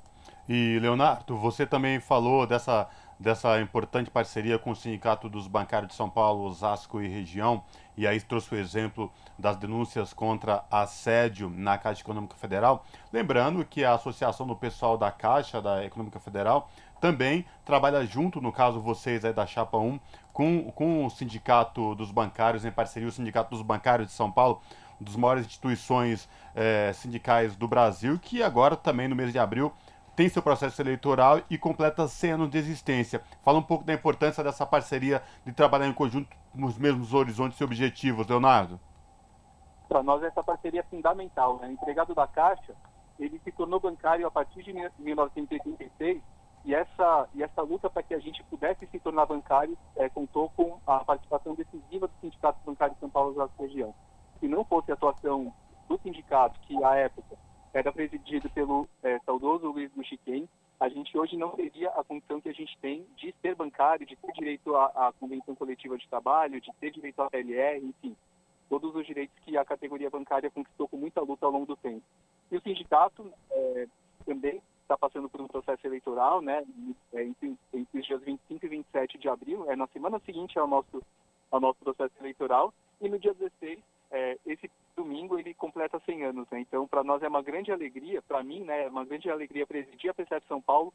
E, Leonardo, você também falou dessa dessa importante parceria com o Sindicato dos Bancários de São Paulo, Osasco e região, e aí trouxe o exemplo das denúncias contra assédio na Caixa Econômica Federal. Lembrando que a Associação do Pessoal da Caixa, da Econômica Federal, também trabalha junto, no caso vocês aí da Chapa 1, com, com o Sindicato dos Bancários, em parceria, o Sindicato dos Bancários de São Paulo, uma das maiores instituições eh, sindicais do Brasil, que agora também no mês de abril tem seu processo eleitoral e completa 100 anos de existência. Fala um pouco da importância dessa parceria de trabalhar em conjunto nos mesmos horizontes e objetivos, Leonardo. Para nós essa parceria é fundamental. Né? O empregado da Caixa, ele se tornou bancário a partir de 1986 e essa, e essa luta para que a gente pudesse se tornar bancário é, contou com a participação decisiva do Sindicato Bancário de São Paulo da região. Se não fosse a atuação do sindicato, que à época era presidido pelo é, saudoso Luiz Muxiquem, a gente hoje não teria a condição que a gente tem de ser bancário, de ter direito à, à convenção coletiva de trabalho, de ter direito à PLR, enfim, todos os direitos que a categoria bancária conquistou com muita luta ao longo do tempo. E o sindicato é, também está passando por um processo eleitoral, né, é, entre, entre, os dias 25 e 27 de abril, é na semana seguinte ao nosso, ao nosso processo eleitoral, e no dia 16 é, esse domingo ele completa 100 anos, né? Então, para nós é uma grande alegria, para mim, né, é uma grande alegria presidir a PCF São Paulo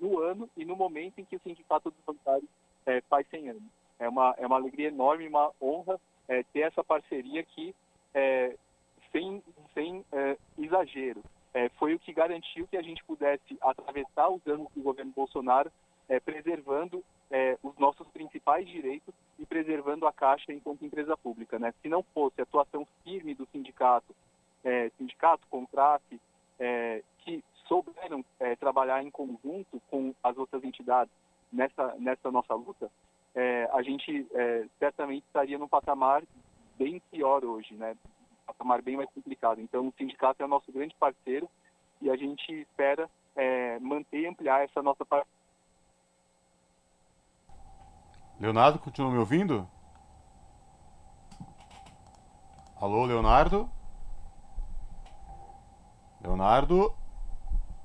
no ano e no momento em que o Sindicato dos Bancários é, faz 100 anos. É uma, é uma alegria enorme, uma honra é, ter essa parceria aqui é, sem, sem é, exagero. É, foi o que garantiu que a gente pudesse atravessar os anos do governo Bolsonaro, é, preservando os nossos principais direitos e preservando a Caixa enquanto empresa pública. Né? Se não fosse a atuação firme do sindicato, é, sindicato, contrato, é, que souberam é, trabalhar em conjunto com as outras entidades nessa, nessa nossa luta, é, a gente é, certamente estaria num patamar bem pior hoje, né? um patamar bem mais complicado. Então, o sindicato é o nosso grande parceiro e a gente espera manter e ampliar essa nossa parceria Leonardo, continua me ouvindo? Alô, Leonardo? Leonardo?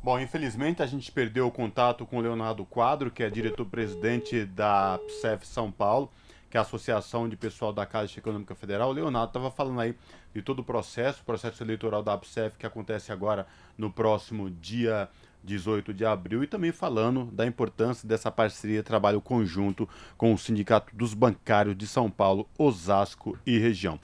Bom, infelizmente a gente perdeu o contato com o Leonardo Quadro, que é diretor-presidente da PSEF São Paulo, que é a Associação de Pessoal da Caixa Econômica Federal. O Leonardo estava falando aí de todo o processo, o processo eleitoral da PSEF que acontece agora no próximo dia 18 de abril, e também falando da importância dessa parceria trabalho conjunto com o Sindicato dos Bancários de São Paulo, Osasco e região.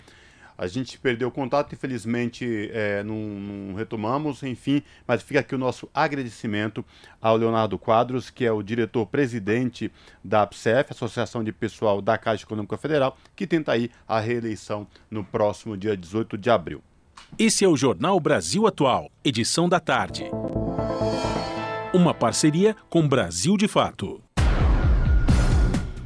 A gente perdeu o contato, infelizmente é, não, não, retomamos, enfim, mas fica aqui o nosso agradecimento ao Leonardo Quadros, que é o diretor-presidente da APSEF, Associação de Pessoal da Caixa Econômica Federal, que tenta aí a reeleição no próximo dia 18 de abril. Esse é o Jornal Brasil Atual, edição da tarde. Uma parceria com Brasil de Fato.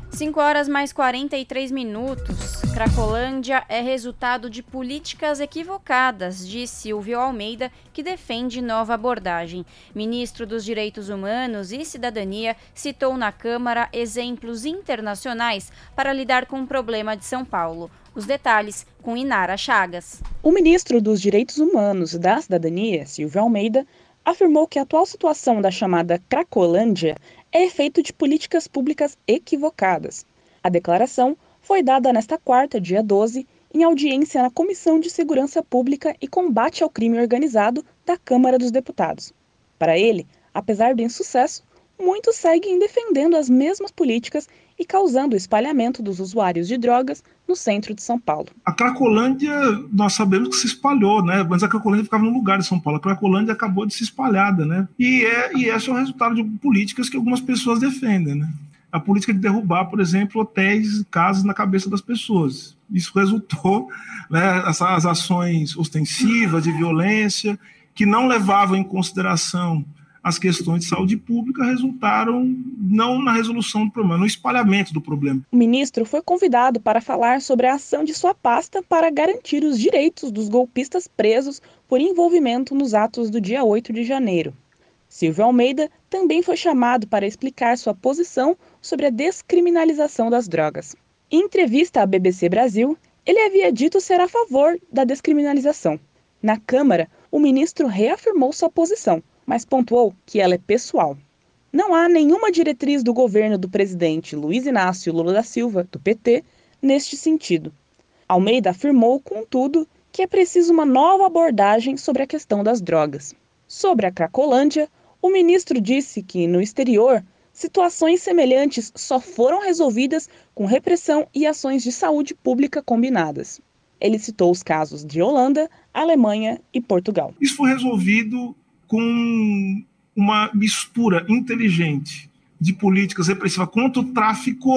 5 horas mais 43 minutos. Cracolândia é resultado de políticas equivocadas, disse Silvio Almeida, que defende nova abordagem. Ministro dos Direitos Humanos e Cidadania citou na Câmara exemplos internacionais para lidar com o problema de São Paulo. Os detalhes com Inara Chagas. O ministro dos Direitos Humanos e da Cidadania, Silvio Almeida, afirmou que a atual situação da chamada Cracolândia é efeito de políticas públicas equivocadas. A declaração foi dada nesta quarta, dia 12, em audiência na Comissão de Segurança Pública e Combate ao Crime Organizado da Câmara dos Deputados. Para ele, apesar do insucesso, muitos seguem defendendo as mesmas políticas e causando o espalhamento dos usuários de drogas no centro de São Paulo. A Cracolândia, nós sabemos que se espalhou, né? Mas a Cracolândia ficava no lugar de São Paulo. A Cracolândia acabou de se espalhada, né? E, é, e esse é o resultado de políticas que algumas pessoas defendem, né? A política de derrubar, por exemplo, hotéis, casas na cabeça das pessoas. Isso resultou, né? Essas ações ostensivas de violência que não levavam em consideração as questões de saúde pública resultaram não na resolução do problema, no espalhamento do problema. O ministro foi convidado para falar sobre a ação de sua pasta para garantir os direitos dos golpistas presos por envolvimento nos atos do dia 8 de janeiro. Silvio Almeida também foi chamado para explicar sua posição sobre a descriminalização das drogas. Em entrevista à BBC Brasil, ele havia dito ser a favor da descriminalização. Na Câmara, o ministro reafirmou sua posição mas pontuou que ela é pessoal. Não há nenhuma diretriz do governo do presidente Luiz Inácio Lula da Silva, do PT, neste sentido. Almeida afirmou, contudo, que é preciso uma nova abordagem sobre a questão das drogas. Sobre a Cracolândia, o ministro disse que, no exterior, situações semelhantes só foram resolvidas com repressão e ações de saúde pública combinadas. Ele citou os casos de Holanda, Alemanha e Portugal. Isso foi resolvido com uma mistura inteligente de políticas repressivas contra o tráfico,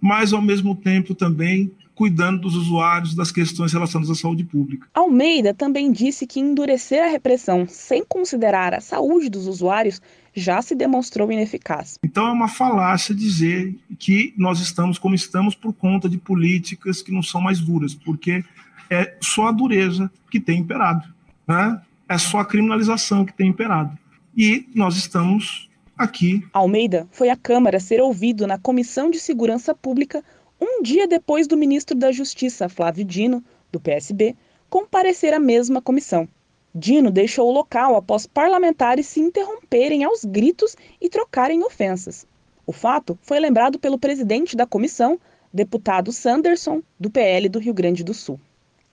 mas ao mesmo tempo também cuidando dos usuários das questões relacionadas à saúde pública. Almeida também disse que endurecer a repressão sem considerar a saúde dos usuários já se demonstrou ineficaz. Então é uma falácia dizer que nós estamos como estamos por conta de políticas que não são mais duras, porque é só a dureza que tem imperado. Né? É só a criminalização que tem imperado. E nós estamos aqui. Almeida foi à Câmara ser ouvido na Comissão de Segurança Pública um dia depois do ministro da Justiça, Flávio Dino, do PSB, comparecer à mesma comissão. Dino deixou o local após parlamentares se interromperem aos gritos e trocarem ofensas. O fato foi lembrado pelo presidente da comissão, deputado Sanderson, do PL do Rio Grande do Sul.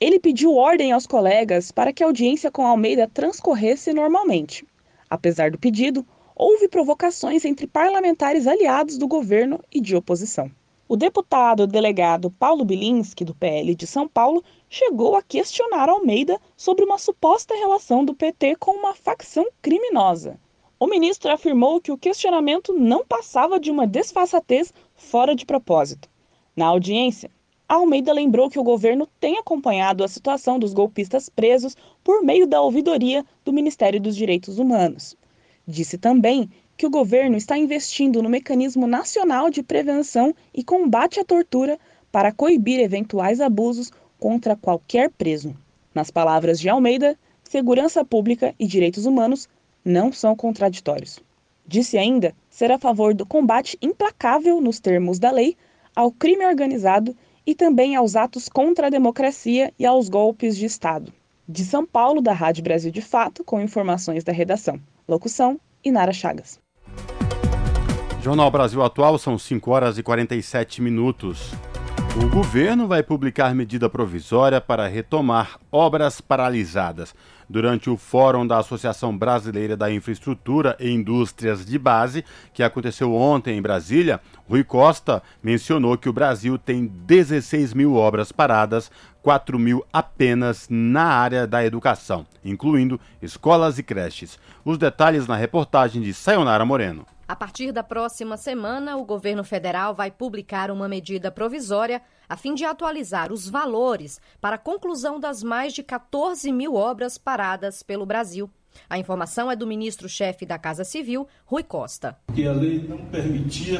Ele pediu ordem aos colegas para que a audiência com Almeida transcorresse normalmente. Apesar do pedido, houve provocações entre parlamentares aliados do governo e de oposição. O deputado delegado Paulo Bilinski, do PL de São Paulo, chegou a questionar Almeida sobre uma suposta relação do PT com uma facção criminosa. O ministro afirmou que o questionamento não passava de uma desfaçatez fora de propósito. Na audiência, Almeida lembrou que o governo tem acompanhado a situação dos golpistas presos por meio da ouvidoria do Ministério dos Direitos Humanos. Disse também que o governo está investindo no mecanismo nacional de prevenção e combate à tortura para coibir eventuais abusos contra qualquer preso. Nas palavras de Almeida, segurança pública e direitos humanos não são contraditórios. Disse ainda ser a favor do combate implacável, nos termos da lei, ao crime organizado e também aos atos contra a democracia e aos golpes de Estado. De São Paulo, da Rádio Brasil de Fato, com informações da redação. Locução: Inara Chagas. Jornal Brasil Atual, são 5 horas e 47 minutos. O governo vai publicar medida provisória para retomar obras paralisadas. Durante o Fórum da Associação Brasileira da Infraestrutura e Indústrias de Base, que aconteceu ontem em Brasília, Rui Costa mencionou que o Brasil tem 16 mil obras paradas, 4 mil apenas na área da educação, incluindo escolas e creches. Os detalhes na reportagem de Sayonara Moreno. A partir da próxima semana, o governo federal vai publicar uma medida provisória a fim de atualizar os valores para a conclusão das mais de 14 mil obras paradas pelo Brasil. A informação é do ministro-chefe da Casa Civil, Rui Costa. Que a lei não permitia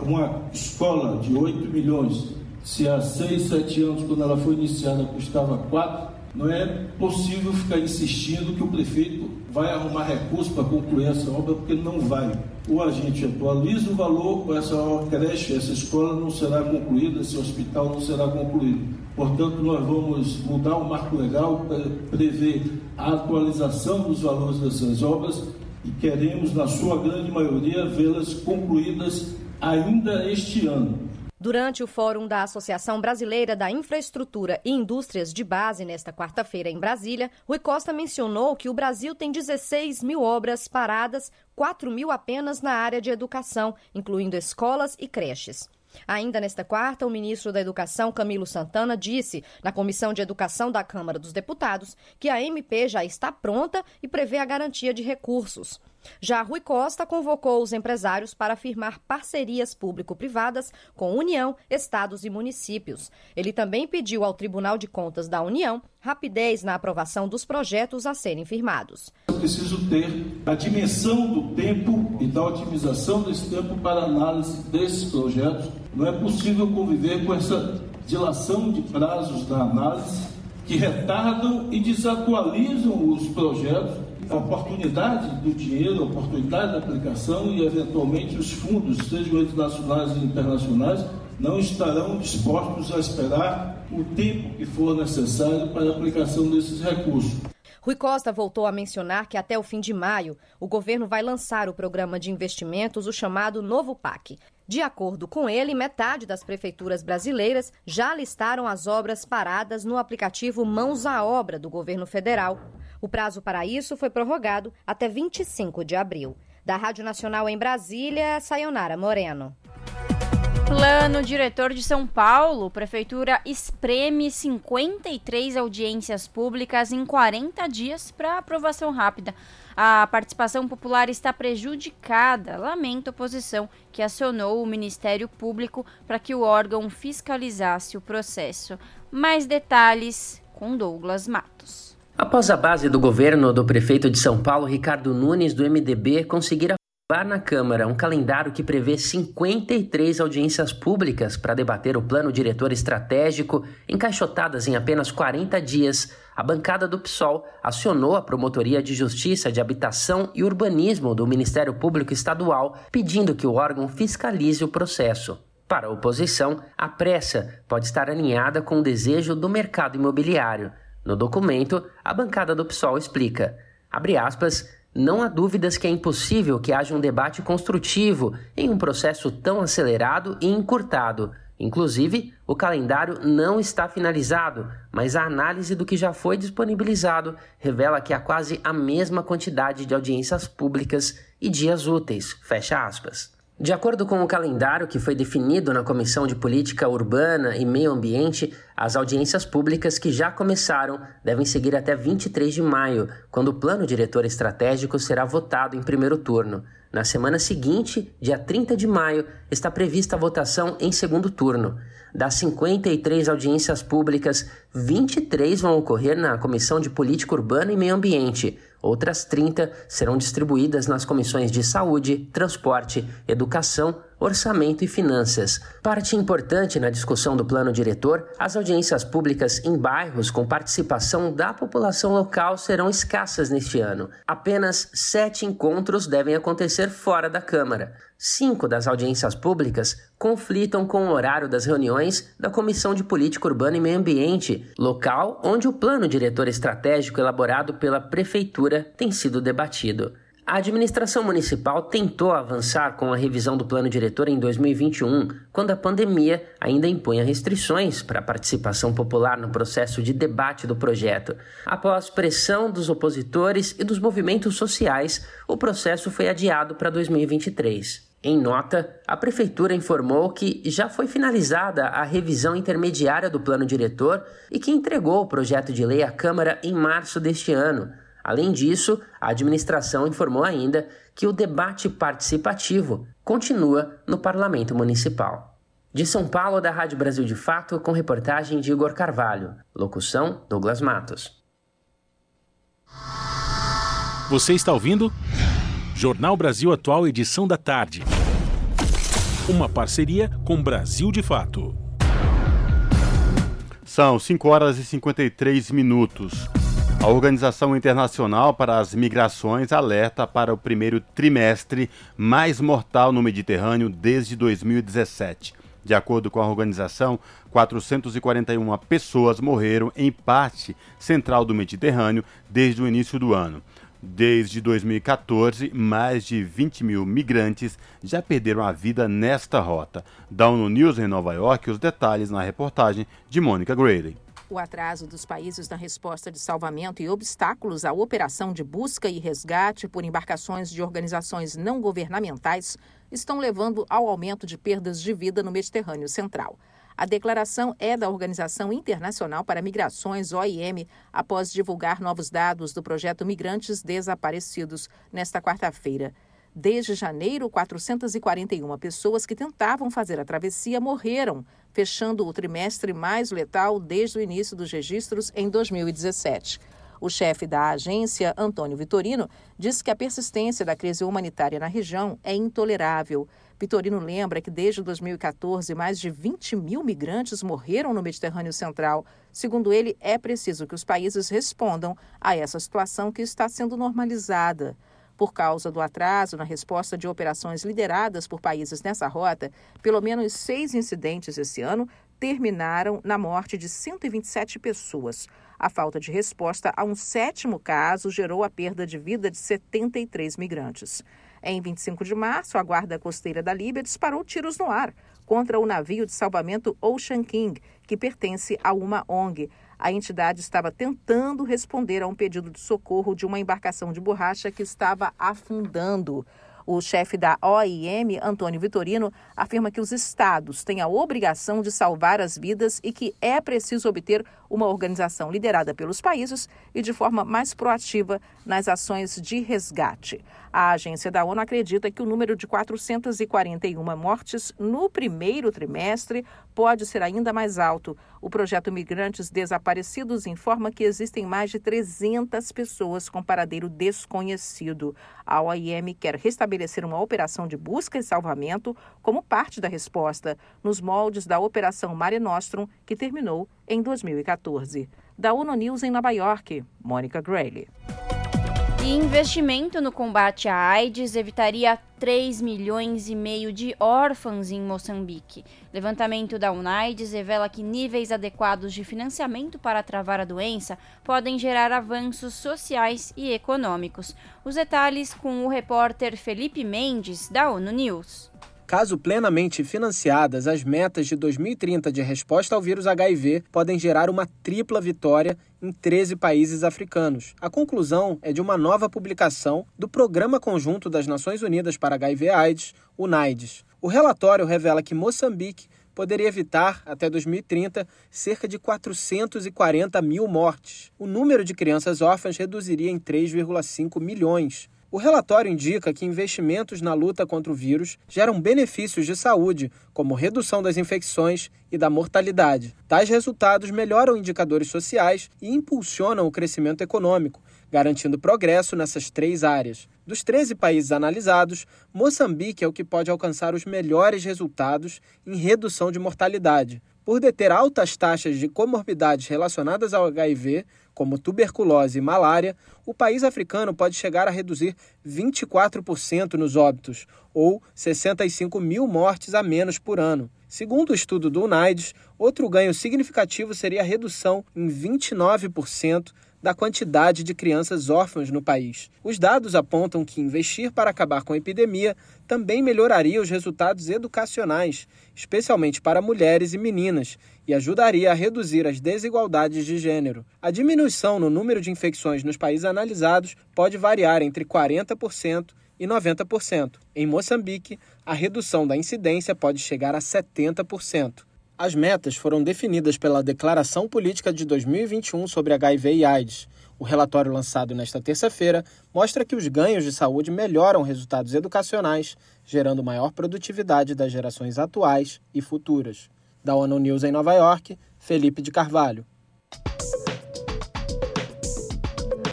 uma escola de 8 milhões, se há 6, 7 anos, quando ela foi iniciada, custava 4, não é possível ficar insistindo que o prefeito vai arrumar recurso para concluir essa obra, porque não vai ou a gente atualiza o valor, ou essa creche, essa escola não será concluída, esse hospital não será concluído. Portanto, nós vamos mudar o marco legal para prever a atualização dos valores dessas obras e queremos, na sua grande maioria, vê-las concluídas ainda este ano. Durante o Fórum da Associação Brasileira da Infraestrutura e Indústrias de Base, nesta quarta-feira em Brasília, Rui Costa mencionou que o Brasil tem 16 mil obras paradas, 4 mil apenas na área de educação, incluindo escolas e creches. Ainda nesta quarta, o ministro da Educação, Camilo Santana, disse na Comissão de Educação da Câmara dos Deputados que a MP já está pronta e prevê a garantia de recursos. Já Rui Costa convocou os empresários para firmar parcerias público-privadas com União, estados e municípios. Ele também pediu ao Tribunal de Contas da União rapidez na aprovação dos projetos a serem firmados. Eu preciso ter a dimensão do tempo e da otimização desse tempo para análise desses projetos. Não é possível conviver com essa dilação de prazos da análise que retardam e desatualizam os projetos a oportunidade do dinheiro, a oportunidade da aplicação e, eventualmente, os fundos, sejam eles nacionais e internacionais, não estarão dispostos a esperar o tempo que for necessário para a aplicação desses recursos. Rui Costa voltou a mencionar que até o fim de maio o governo vai lançar o programa de investimentos, o chamado Novo PAC. De acordo com ele, metade das prefeituras brasileiras já listaram as obras paradas no aplicativo Mãos à Obra do governo federal. O prazo para isso foi prorrogado até 25 de abril. Da Rádio Nacional em Brasília, Sayonara Moreno. Plano diretor de São Paulo, prefeitura espreme 53 audiências públicas em 40 dias para aprovação rápida. A participação popular está prejudicada, lamenta a oposição que acionou o Ministério Público para que o órgão fiscalizasse o processo. Mais detalhes com Douglas Matos. Após a base do governo do prefeito de São Paulo, Ricardo Nunes, do MDB, conseguir aprovar na Câmara um calendário que prevê 53 audiências públicas para debater o plano diretor estratégico, encaixotadas em apenas 40 dias, a bancada do PSOL acionou a Promotoria de Justiça de Habitação e Urbanismo do Ministério Público Estadual, pedindo que o órgão fiscalize o processo. Para a oposição, a pressa pode estar alinhada com o desejo do mercado imobiliário. No documento, a bancada do PSOL explica, abre aspas, não há dúvidas que é impossível que haja um debate construtivo em um processo tão acelerado e encurtado. Inclusive, o calendário não está finalizado, mas a análise do que já foi disponibilizado revela que há quase a mesma quantidade de audiências públicas e dias úteis. Fecha aspas. De acordo com o calendário que foi definido na Comissão de Política Urbana e Meio Ambiente, as audiências públicas que já começaram devem seguir até 23 de maio, quando o plano diretor estratégico será votado em primeiro turno. Na semana seguinte, dia 30 de maio, está prevista a votação em segundo turno. Das 53 audiências públicas, 23 vão ocorrer na Comissão de Política Urbana e Meio Ambiente. Outras 30 serão distribuídas nas comissões de Saúde, Transporte, Educação, Orçamento e Finanças. Parte importante na discussão do plano diretor, as audiências públicas em bairros com participação da população local serão escassas neste ano. Apenas sete encontros devem acontecer fora da Câmara. Cinco das audiências públicas conflitam com o horário das reuniões da Comissão de Política Urbana e Meio Ambiente, local onde o plano diretor estratégico elaborado pela Prefeitura tem sido debatido. A administração municipal tentou avançar com a revisão do plano diretor em 2021, quando a pandemia ainda impunha restrições para a participação popular no processo de debate do projeto. Após pressão dos opositores e dos movimentos sociais, o processo foi adiado para 2023. Em nota, a Prefeitura informou que já foi finalizada a revisão intermediária do plano diretor e que entregou o projeto de lei à Câmara em março deste ano Além disso, a administração informou ainda que o debate participativo continua no Parlamento Municipal. De São Paulo, da Rádio Brasil de Fato, com reportagem de Igor Carvalho. Locução: Douglas Matos. Você está ouvindo? Jornal Brasil Atual, edição da tarde. Uma parceria com Brasil de Fato. São 5 horas e 53 minutos. A Organização Internacional para as Migrações alerta para o primeiro trimestre mais mortal no Mediterrâneo desde 2017. De acordo com a organização, 441 pessoas morreram em parte central do Mediterrâneo desde o início do ano. Desde 2014, mais de 20 mil migrantes já perderam a vida nesta rota. Da ONU News em Nova York, os detalhes na reportagem de Mônica Grady. O atraso dos países na resposta de salvamento e obstáculos à operação de busca e resgate por embarcações de organizações não governamentais estão levando ao aumento de perdas de vida no Mediterrâneo Central. A declaração é da Organização Internacional para Migrações, OIM, após divulgar novos dados do projeto Migrantes Desaparecidos nesta quarta-feira. Desde janeiro, 441 pessoas que tentavam fazer a travessia morreram, fechando o trimestre mais letal desde o início dos registros em 2017. O chefe da agência, Antônio Vitorino, disse que a persistência da crise humanitária na região é intolerável. Vitorino lembra que desde 2014, mais de 20 mil migrantes morreram no Mediterrâneo Central. Segundo ele, é preciso que os países respondam a essa situação que está sendo normalizada. Por causa do atraso na resposta de operações lideradas por países nessa rota, pelo menos seis incidentes esse ano terminaram na morte de 127 pessoas. A falta de resposta a um sétimo caso gerou a perda de vida de 73 migrantes. Em 25 de março, a Guarda Costeira da Líbia disparou tiros no ar contra o navio de salvamento Ocean King, que pertence a uma ONG. A entidade estava tentando responder a um pedido de socorro de uma embarcação de borracha que estava afundando. O chefe da OIM, Antônio Vitorino, afirma que os estados têm a obrigação de salvar as vidas e que é preciso obter uma organização liderada pelos países e de forma mais proativa nas ações de resgate. A agência da ONU acredita que o número de 441 mortes no primeiro trimestre pode ser ainda mais alto. O projeto Migrantes Desaparecidos informa que existem mais de 300 pessoas com paradeiro desconhecido. A OIM quer restabelecer uma operação de busca e salvamento como parte da resposta, nos moldes da Operação Mare Nostrum, que terminou em 2014. Da ONU News em Nova York, Mônica Grayle. E investimento no combate à AIDS evitaria 3 milhões e meio de órfãos em Moçambique. Levantamento da UNAIDS revela que níveis adequados de financiamento para travar a doença podem gerar avanços sociais e econômicos. Os detalhes com o repórter Felipe Mendes, da ONU News. Caso plenamente financiadas, as metas de 2030 de resposta ao vírus HIV podem gerar uma tripla vitória em 13 países africanos. A conclusão é de uma nova publicação do Programa Conjunto das Nações Unidas para HIV/AIDS, UNAIDS. O relatório revela que Moçambique poderia evitar, até 2030, cerca de 440 mil mortes. O número de crianças órfãs reduziria em 3,5 milhões. O relatório indica que investimentos na luta contra o vírus geram benefícios de saúde, como redução das infecções e da mortalidade. Tais resultados melhoram indicadores sociais e impulsionam o crescimento econômico, garantindo progresso nessas três áreas. Dos 13 países analisados, Moçambique é o que pode alcançar os melhores resultados em redução de mortalidade. Por deter altas taxas de comorbidades relacionadas ao HIV, como tuberculose e malária, o país africano pode chegar a reduzir 24% nos óbitos, ou 65 mil mortes a menos por ano. Segundo o estudo do UNAIDS, outro ganho significativo seria a redução em 29% da quantidade de crianças órfãs no país. Os dados apontam que investir para acabar com a epidemia também melhoraria os resultados educacionais, especialmente para mulheres e meninas, e ajudaria a reduzir as desigualdades de gênero. A diminuição no número de infecções nos países analisados pode variar entre 40% e 90%. Em Moçambique, a redução da incidência pode chegar a 70%. As metas foram definidas pela Declaração Política de 2021 sobre HIV e AIDS. O relatório lançado nesta terça-feira mostra que os ganhos de saúde melhoram resultados educacionais, gerando maior produtividade das gerações atuais e futuras. Da ONU News em Nova York, Felipe de Carvalho.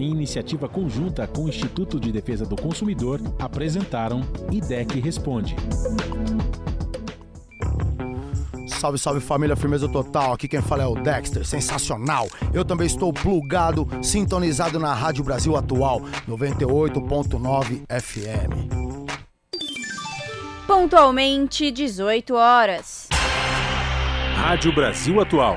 Em iniciativa conjunta com o Instituto de Defesa do Consumidor, apresentaram IDEC Responde. Salve, salve família, firmeza total. Aqui quem fala é o Dexter, sensacional. Eu também estou plugado, sintonizado na Rádio Brasil Atual, 98.9 FM. Pontualmente 18 horas. Rádio Brasil Atual.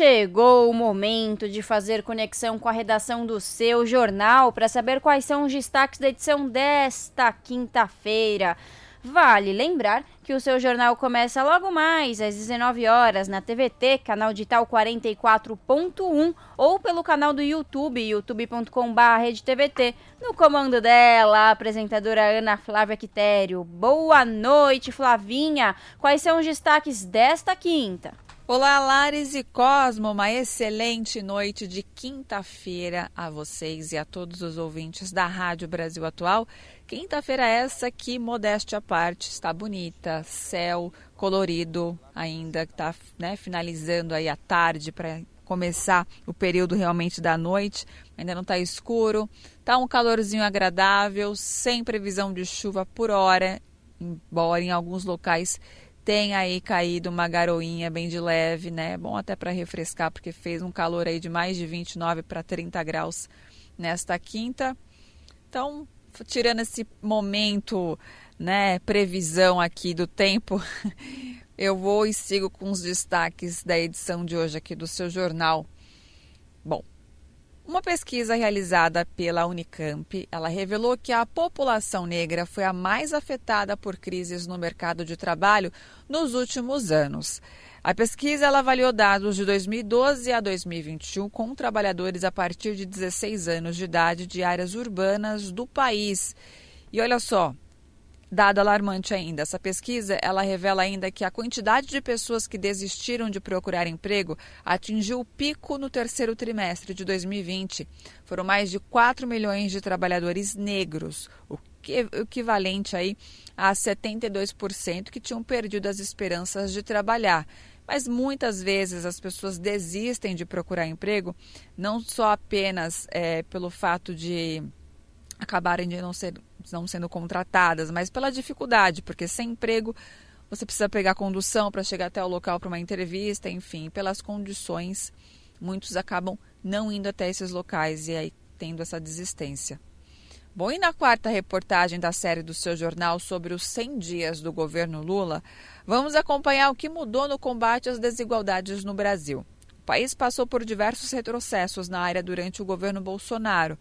chegou o momento de fazer conexão com a redação do seu jornal para saber quais são os destaques da edição desta quinta-feira. Vale lembrar que o seu jornal começa logo mais às 19 horas na TVT, canal digital 44.1 ou pelo canal do YouTube, youtube.com/redtvt. No comando dela, a apresentadora Ana Flávia Quitério. Boa noite, Flavinha. Quais são os destaques desta quinta? Olá, Lares e Cosmo, uma excelente noite de quinta-feira a vocês e a todos os ouvintes da Rádio Brasil Atual. Quinta-feira essa que, modéstia à parte, está bonita, céu colorido ainda, está né, finalizando aí a tarde para começar o período realmente da noite. Ainda não está escuro, está um calorzinho agradável, sem previsão de chuva por hora, embora em alguns locais tem aí caído uma garoinha bem de leve, né? Bom até para refrescar, porque fez um calor aí de mais de 29 para 30 graus nesta quinta. Então, tirando esse momento, né, previsão aqui do tempo, <laughs> eu vou e sigo com os destaques da edição de hoje aqui do seu jornal. Bom, uma pesquisa realizada pela Unicamp, ela revelou que a população negra foi a mais afetada por crises no mercado de trabalho nos últimos anos. A pesquisa ela avaliou dados de 2012 a 2021 com trabalhadores a partir de 16 anos de idade de áreas urbanas do país. E olha só, Dado alarmante ainda, essa pesquisa ela revela ainda que a quantidade de pessoas que desistiram de procurar emprego atingiu o pico no terceiro trimestre de 2020. Foram mais de 4 milhões de trabalhadores negros, o equivalente aí a 72% que tinham perdido as esperanças de trabalhar. Mas muitas vezes as pessoas desistem de procurar emprego, não só apenas é, pelo fato de acabarem de não ser não sendo contratadas, mas pela dificuldade, porque sem emprego você precisa pegar condução para chegar até o local para uma entrevista, enfim, pelas condições, muitos acabam não indo até esses locais e aí tendo essa desistência. Bom, e na quarta reportagem da série do seu jornal sobre os 100 dias do governo Lula, vamos acompanhar o que mudou no combate às desigualdades no Brasil. O país passou por diversos retrocessos na área durante o governo Bolsonaro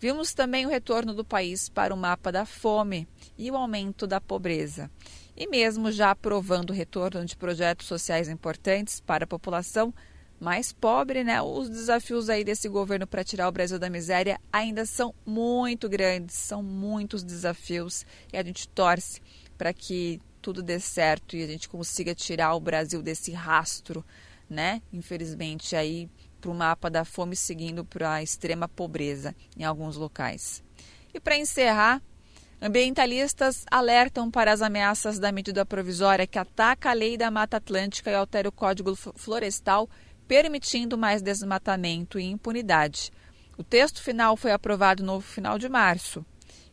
Vimos também o retorno do país para o mapa da fome e o aumento da pobreza. E mesmo já aprovando o retorno de projetos sociais importantes para a população mais pobre, né? Os desafios aí desse governo para tirar o Brasil da miséria ainda são muito grandes, são muitos desafios e a gente torce para que tudo dê certo e a gente consiga tirar o Brasil desse rastro, né? Infelizmente aí para o mapa da fome, seguindo para a extrema pobreza em alguns locais. E para encerrar, Ambientalistas alertam para as ameaças da medida provisória que ataca a lei da Mata Atlântica e altera o Código Florestal, permitindo mais desmatamento e impunidade. O texto final foi aprovado no final de março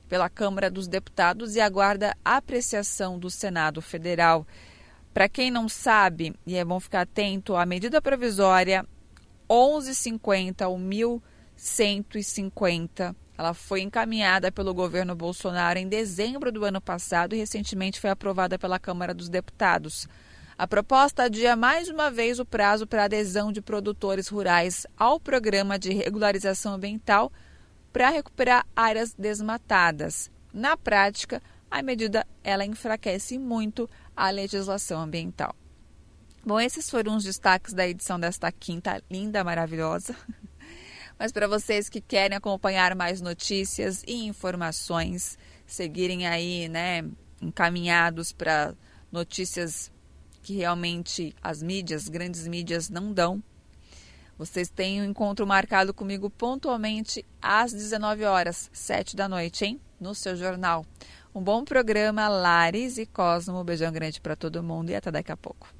pela Câmara dos Deputados e aguarda apreciação do Senado Federal. Para quem não sabe, e é bom ficar atento, a medida provisória 1150 ou 1150 ela foi encaminhada pelo governo Bolsonaro em dezembro do ano passado e recentemente foi aprovada pela Câmara dos Deputados. A proposta adia mais uma vez o prazo para adesão de produtores rurais ao programa de regularização ambiental para recuperar áreas desmatadas. Na prática, a medida ela enfraquece muito a legislação ambiental. Bom, esses foram os destaques da edição desta quinta linda, maravilhosa. <laughs> Mas para vocês que querem acompanhar mais notícias e informações, seguirem aí, né, encaminhados para notícias que realmente as mídias, grandes mídias não dão. Vocês têm um encontro marcado comigo pontualmente às 19 horas, 7 da noite, hein? No seu jornal. Um bom programa, Lares e Cosmo. Beijão grande para todo mundo e até daqui a pouco.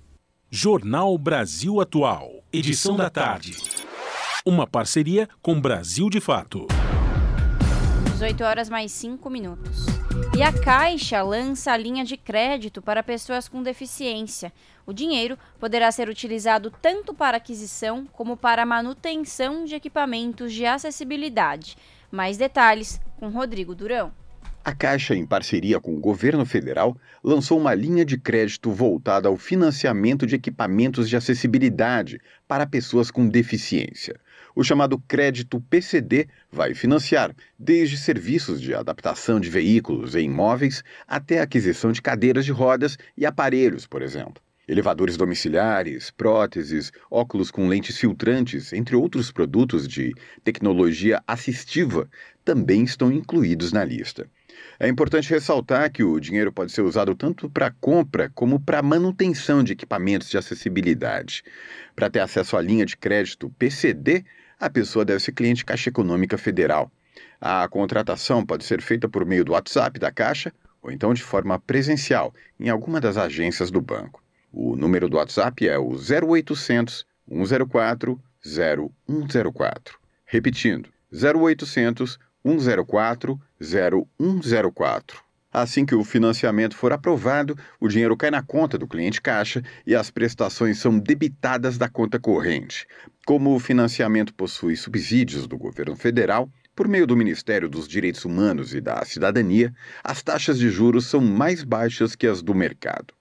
Jornal Brasil Atual, edição da tarde. Uma parceria com Brasil de Fato. 18 horas mais 5 minutos. E a Caixa lança a linha de crédito para pessoas com deficiência. O dinheiro poderá ser utilizado tanto para aquisição como para manutenção de equipamentos de acessibilidade. Mais detalhes com Rodrigo Durão. A Caixa, em parceria com o governo federal, lançou uma linha de crédito voltada ao financiamento de equipamentos de acessibilidade para pessoas com deficiência. O chamado crédito PCD vai financiar desde serviços de adaptação de veículos e imóveis até a aquisição de cadeiras de rodas e aparelhos, por exemplo. Elevadores domiciliares, próteses, óculos com lentes filtrantes, entre outros produtos de tecnologia assistiva, também estão incluídos na lista. É importante ressaltar que o dinheiro pode ser usado tanto para compra como para manutenção de equipamentos de acessibilidade. Para ter acesso à linha de crédito PCD, a pessoa deve ser cliente Caixa Econômica Federal. A contratação pode ser feita por meio do WhatsApp da Caixa ou então de forma presencial em alguma das agências do banco. O número do WhatsApp é o 0800 104 0104. Repetindo, 0800 104 0104. Assim que o financiamento for aprovado, o dinheiro cai na conta do cliente caixa e as prestações são debitadas da conta corrente. Como o financiamento possui subsídios do governo federal, por meio do Ministério dos Direitos Humanos e da Cidadania, as taxas de juros são mais baixas que as do mercado.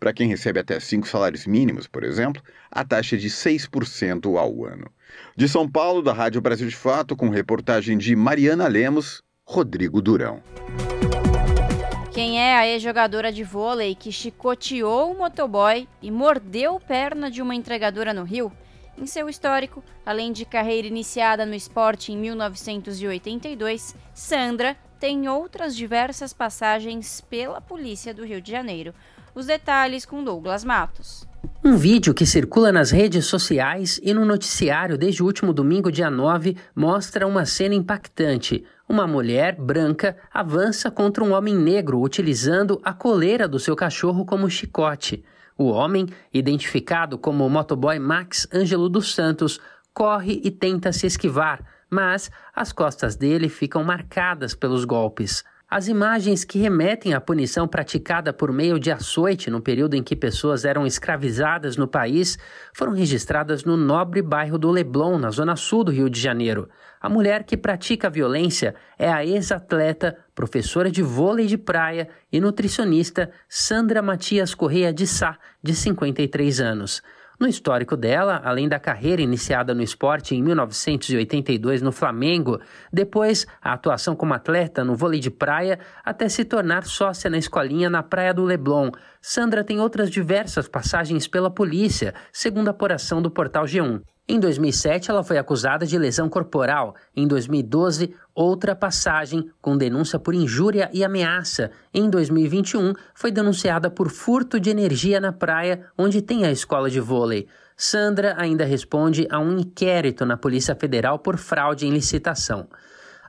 Para quem recebe até cinco salários mínimos, por exemplo, a taxa é de 6% ao ano. De São Paulo, da Rádio Brasil de Fato, com reportagem de Mariana Lemos, Rodrigo Durão. Quem é a ex-jogadora de vôlei que chicoteou o motoboy e mordeu perna de uma entregadora no Rio? Em seu histórico, além de carreira iniciada no esporte em 1982, Sandra tem outras diversas passagens pela Polícia do Rio de Janeiro. Os detalhes com Douglas Matos. Um vídeo que circula nas redes sociais e no noticiário desde o último domingo, dia 9, mostra uma cena impactante. Uma mulher branca avança contra um homem negro utilizando a coleira do seu cachorro como chicote. O homem, identificado como o motoboy Max Ângelo dos Santos, corre e tenta se esquivar, mas as costas dele ficam marcadas pelos golpes. As imagens que remetem à punição praticada por meio de açoite no período em que pessoas eram escravizadas no país foram registradas no nobre bairro do Leblon, na zona sul do Rio de Janeiro. A mulher que pratica a violência é a ex-atleta, professora de vôlei de praia e nutricionista Sandra Matias Correia de Sá, de 53 anos. No histórico dela, além da carreira iniciada no esporte em 1982 no Flamengo, depois a atuação como atleta no vôlei de praia, até se tornar sócia na escolinha na Praia do Leblon, Sandra tem outras diversas passagens pela polícia, segundo a apuração do portal G1. Em 2007, ela foi acusada de lesão corporal. Em 2012, outra passagem com denúncia por injúria e ameaça. Em 2021, foi denunciada por furto de energia na praia onde tem a escola de vôlei. Sandra ainda responde a um inquérito na Polícia Federal por fraude em licitação.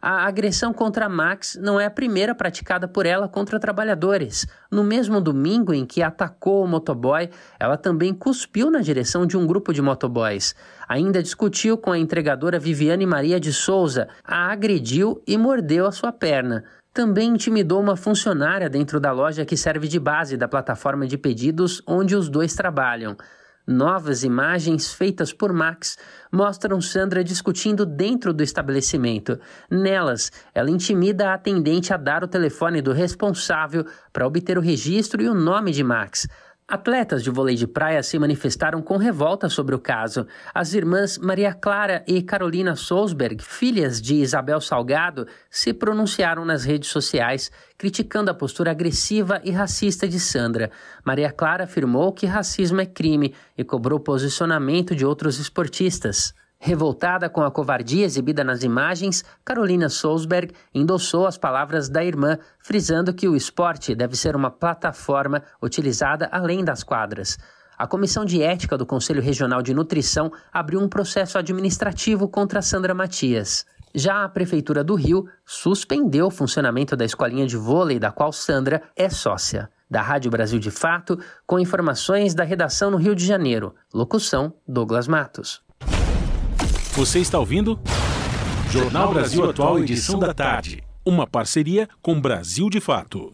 A agressão contra Max não é a primeira praticada por ela contra trabalhadores. No mesmo domingo em que atacou o motoboy, ela também cuspiu na direção de um grupo de motoboys. Ainda discutiu com a entregadora Viviane Maria de Souza, a agrediu e mordeu a sua perna também intimidou uma funcionária dentro da loja que serve de base da plataforma de pedidos onde os dois trabalham. Novas imagens feitas por Max mostram Sandra discutindo dentro do estabelecimento. Nelas, ela intimida a atendente a dar o telefone do responsável para obter o registro e o nome de Max. Atletas de vôlei de praia se manifestaram com revolta sobre o caso. As irmãs Maria Clara e Carolina Solsberg, filhas de Isabel Salgado, se pronunciaram nas redes sociais, criticando a postura agressiva e racista de Sandra. Maria Clara afirmou que racismo é crime e cobrou posicionamento de outros esportistas. Revoltada com a covardia exibida nas imagens, Carolina Solsberg endossou as palavras da irmã, frisando que o esporte deve ser uma plataforma utilizada além das quadras. A Comissão de Ética do Conselho Regional de Nutrição abriu um processo administrativo contra Sandra Matias. Já a Prefeitura do Rio suspendeu o funcionamento da escolinha de vôlei da qual Sandra é sócia. Da Rádio Brasil de Fato, com informações da redação no Rio de Janeiro. Locução: Douglas Matos. Você está ouvindo? Jornal Brasil Atual, edição da tarde. Uma parceria com Brasil de Fato.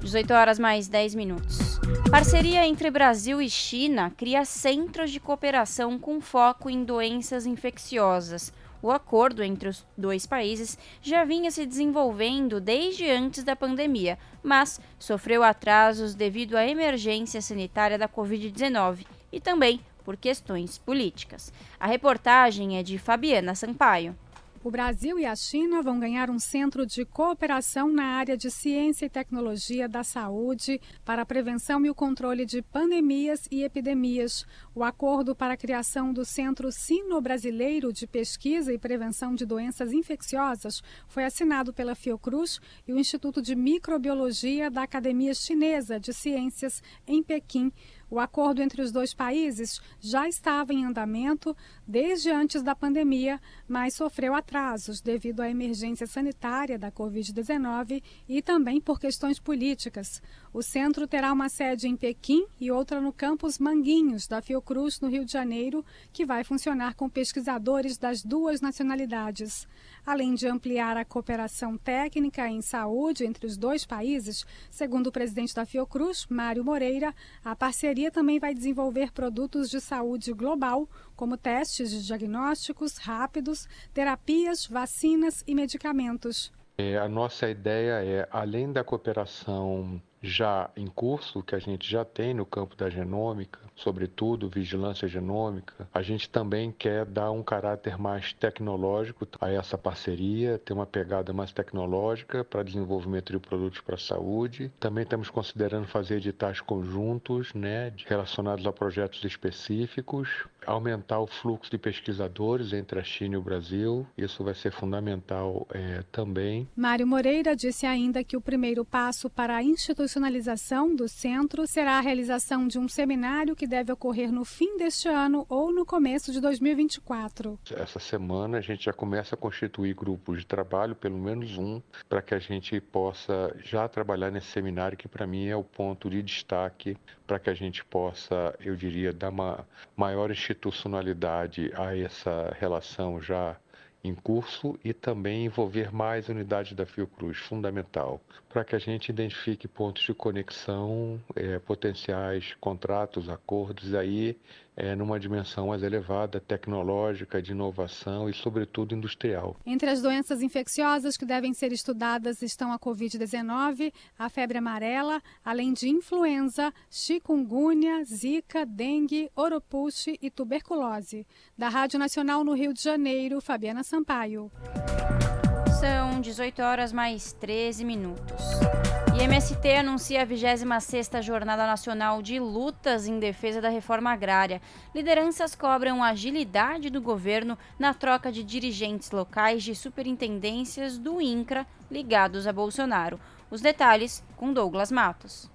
18 horas mais 10 minutos. Parceria entre Brasil e China cria centros de cooperação com foco em doenças infecciosas. O acordo entre os dois países já vinha se desenvolvendo desde antes da pandemia, mas sofreu atrasos devido à emergência sanitária da Covid-19 e também por questões políticas. A reportagem é de Fabiana Sampaio. O Brasil e a China vão ganhar um centro de cooperação na área de ciência e tecnologia da saúde para a prevenção e o controle de pandemias e epidemias. O acordo para a criação do Centro Sino-Brasileiro de Pesquisa e Prevenção de Doenças Infecciosas foi assinado pela Fiocruz e o Instituto de Microbiologia da Academia Chinesa de Ciências em Pequim. O acordo entre os dois países já estava em andamento desde antes da pandemia, mas sofreu atrasos devido à emergência sanitária da Covid-19 e também por questões políticas. O centro terá uma sede em Pequim e outra no campus Manguinhos, da Fiocruz, no Rio de Janeiro, que vai funcionar com pesquisadores das duas nacionalidades. Além de ampliar a cooperação técnica em saúde entre os dois países, segundo o presidente da Fiocruz, Mário Moreira, a parceria também vai desenvolver produtos de saúde global, como testes de diagnósticos rápidos, terapias, vacinas e medicamentos. É, a nossa ideia é, além da cooperação já em curso, que a gente já tem no campo da genômica, sobretudo vigilância genômica, a gente também quer dar um caráter mais tecnológico a essa parceria, ter uma pegada mais tecnológica para desenvolvimento de produtos para a saúde. Também estamos considerando fazer editais conjuntos, né, relacionados a projetos específicos, aumentar o fluxo de pesquisadores entre a China e o Brasil. Isso vai ser fundamental é, também. Mário Moreira disse ainda que o primeiro passo para a institucionalização do centro será a realização de um seminário que deve ocorrer no fim deste ano ou no começo de 2024. Essa semana a gente já começa a constituir grupos de trabalho, pelo menos um, para que a gente possa já trabalhar nesse seminário, que para mim é o ponto de destaque para que a gente possa, eu diria, dar uma maior institucionalidade a essa relação já em curso e também envolver mais unidades da Fiocruz, fundamental, para que a gente identifique pontos de conexão, é, potenciais contratos, acordos, aí é, numa dimensão mais elevada, tecnológica, de inovação e, sobretudo, industrial. Entre as doenças infecciosas que devem ser estudadas estão a Covid-19, a febre amarela, além de influenza, chikungunya, zika, dengue, oropulse e tuberculose. Da Rádio Nacional no Rio de Janeiro, Fabiana Sampaio. São 18 horas mais 13 minutos. E MST anuncia a 26ª Jornada Nacional de Lutas em Defesa da Reforma Agrária. Lideranças cobram agilidade do governo na troca de dirigentes locais de superintendências do INCRA ligados a Bolsonaro. Os detalhes com Douglas Matos.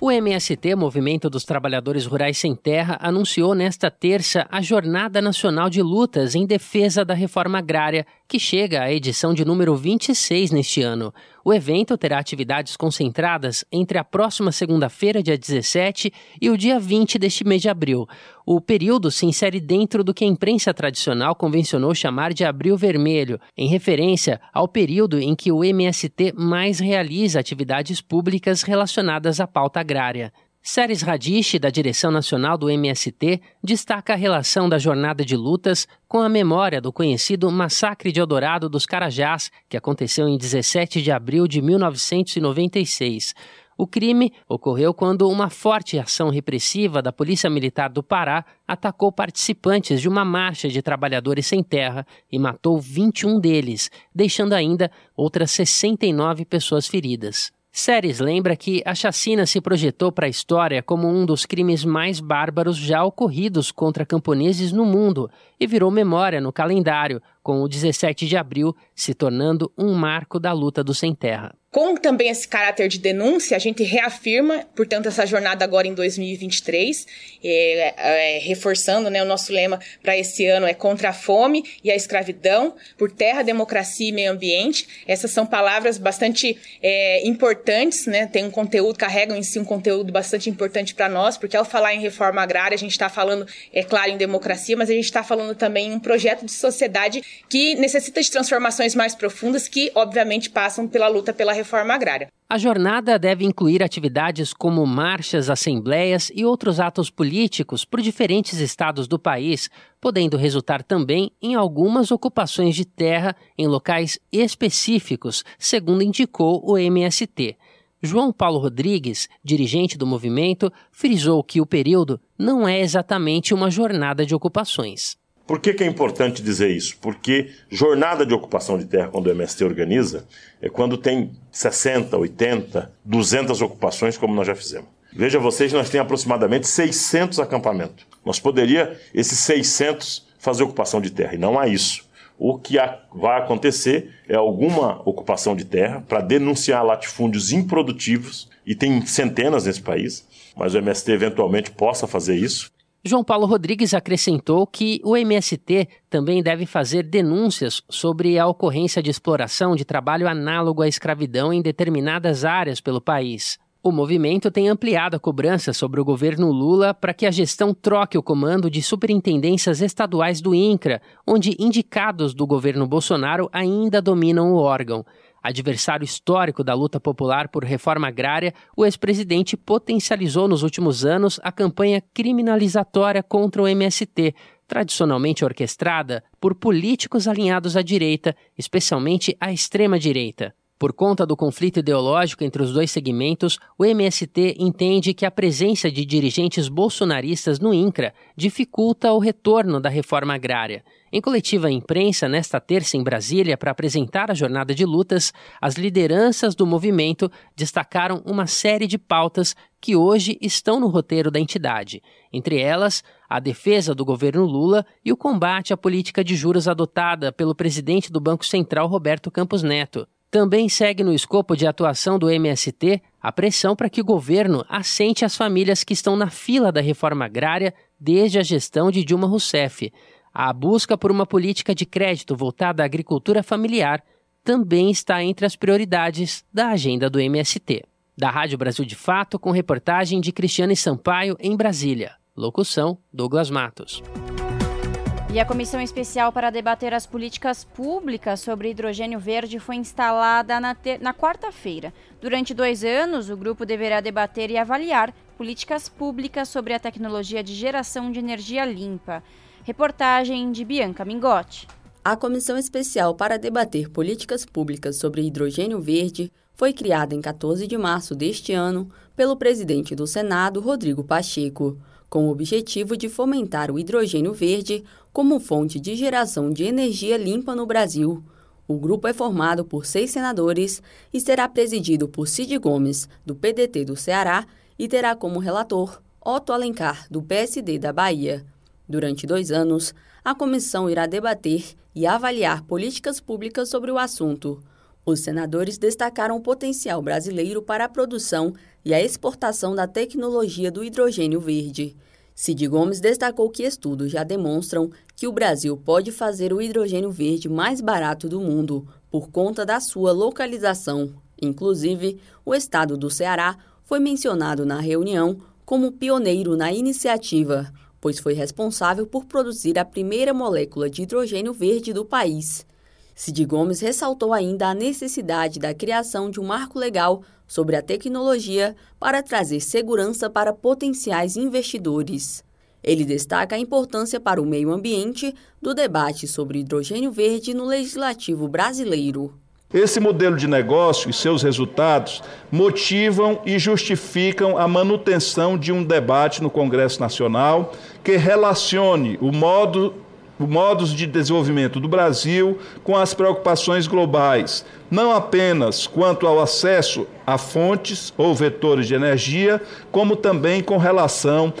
O MST, Movimento dos Trabalhadores Rurais Sem Terra, anunciou nesta terça a Jornada Nacional de Lutas em Defesa da Reforma Agrária, que chega à edição de número 26 neste ano. O evento terá atividades concentradas entre a próxima segunda-feira, dia 17, e o dia 20 deste mês de abril. O período se insere dentro do que a imprensa tradicional convencionou chamar de Abril Vermelho, em referência ao período em que o MST mais realiza atividades públicas relacionadas à pauta agrária. Séries Radish, da direção nacional do MST, destaca a relação da jornada de lutas com a memória do conhecido Massacre de Eldorado dos Carajás, que aconteceu em 17 de abril de 1996. O crime ocorreu quando uma forte ação repressiva da Polícia Militar do Pará atacou participantes de uma marcha de trabalhadores sem terra e matou 21 deles, deixando ainda outras 69 pessoas feridas. Séries lembra que a chacina se projetou para a história como um dos crimes mais bárbaros já ocorridos contra camponeses no mundo e virou memória no calendário, com o 17 de abril se tornando um marco da luta do sem terra. Com também esse caráter de denúncia, a gente reafirma, portanto, essa jornada agora em 2023, é, é, reforçando né, o nosso lema para esse ano é contra a fome e a escravidão, por terra, democracia e meio ambiente. Essas são palavras bastante é, importantes, né, tem um conteúdo, carregam em si um conteúdo bastante importante para nós, porque ao falar em reforma agrária, a gente está falando, é claro, em democracia, mas a gente está falando também em um projeto de sociedade que necessita de transformações mais profundas, que obviamente passam pela luta pela reforma agrária. A jornada deve incluir atividades como marchas, assembleias e outros atos políticos por diferentes estados do país, podendo resultar também em algumas ocupações de terra em locais específicos, segundo indicou o MST. João Paulo Rodrigues, dirigente do movimento, frisou que o período não é exatamente uma jornada de ocupações. Por que, que, é importante dizer isso? Porque jornada de ocupação de terra, quando o MST organiza, é quando tem 60, 80, 200 ocupações, como nós já fizemos. Veja vocês, nós temos aproximadamente 600 acampamentos. Nós poderia, esses 600, fazer ocupação de terra, e não há isso. O que vai acontecer é alguma ocupação de terra para denunciar latifúndios improdutivos, e tem centenas nesse país, mas o MST eventualmente possa fazer isso João Paulo Rodrigues acrescentou que o MST também deve fazer denúncias sobre a ocorrência de exploração de trabalho análogo à escravidão em determinadas áreas pelo país. O movimento tem ampliado a cobrança sobre o governo Lula para que a gestão troque o comando de superintendências estaduais do INCRA, onde indicados do governo Bolsonaro ainda dominam o órgão. Adversário histórico da luta popular por reforma agrária, o ex-presidente potencializou nos últimos anos a campanha criminalizatória contra o MST, tradicionalmente orquestrada por políticos alinhados à direita, especialmente à extrema-direita. Por conta do conflito ideológico entre os dois segmentos, o MST entende que a presença de dirigentes bolsonaristas no INCRA dificulta o retorno da reforma agrária. Em coletiva à imprensa, nesta terça em Brasília, para apresentar a jornada de lutas, as lideranças do movimento destacaram uma série de pautas que hoje estão no roteiro da entidade. Entre elas, a defesa do governo Lula e o combate à política de juros adotada pelo presidente do Banco Central, Roberto Campos Neto. Também segue no escopo de atuação do MST a pressão para que o governo assente as famílias que estão na fila da reforma agrária desde a gestão de Dilma Rousseff. A busca por uma política de crédito voltada à agricultura familiar também está entre as prioridades da agenda do MST. Da Rádio Brasil de Fato, com reportagem de Cristiane Sampaio em Brasília. Locução: Douglas Matos. E a comissão especial para debater as políticas públicas sobre hidrogênio verde foi instalada na, na quarta-feira. Durante dois anos, o grupo deverá debater e avaliar políticas públicas sobre a tecnologia de geração de energia limpa. Reportagem de Bianca Mingotti. A comissão especial para debater políticas públicas sobre hidrogênio verde foi criada em 14 de março deste ano pelo presidente do Senado, Rodrigo Pacheco com o objetivo de fomentar o hidrogênio verde como fonte de geração de energia limpa no Brasil. O grupo é formado por seis senadores e será presidido por Cid Gomes, do PDT do Ceará, e terá como relator Otto Alencar, do PSD da Bahia. Durante dois anos, a comissão irá debater e avaliar políticas públicas sobre o assunto. Os senadores destacaram o potencial brasileiro para a produção e a exportação da tecnologia do hidrogênio verde. Cid Gomes destacou que estudos já demonstram que o Brasil pode fazer o hidrogênio verde mais barato do mundo por conta da sua localização. Inclusive, o estado do Ceará foi mencionado na reunião como pioneiro na iniciativa, pois foi responsável por produzir a primeira molécula de hidrogênio verde do país. Cid Gomes ressaltou ainda a necessidade da criação de um marco legal sobre a tecnologia para trazer segurança para potenciais investidores. Ele destaca a importância para o meio ambiente do debate sobre hidrogênio verde no legislativo brasileiro. Esse modelo de negócio e seus resultados motivam e justificam a manutenção de um debate no Congresso Nacional que relacione o modo modos de desenvolvimento do Brasil com as preocupações globais, não apenas quanto ao acesso a fontes ou vetores de energia, como também com relação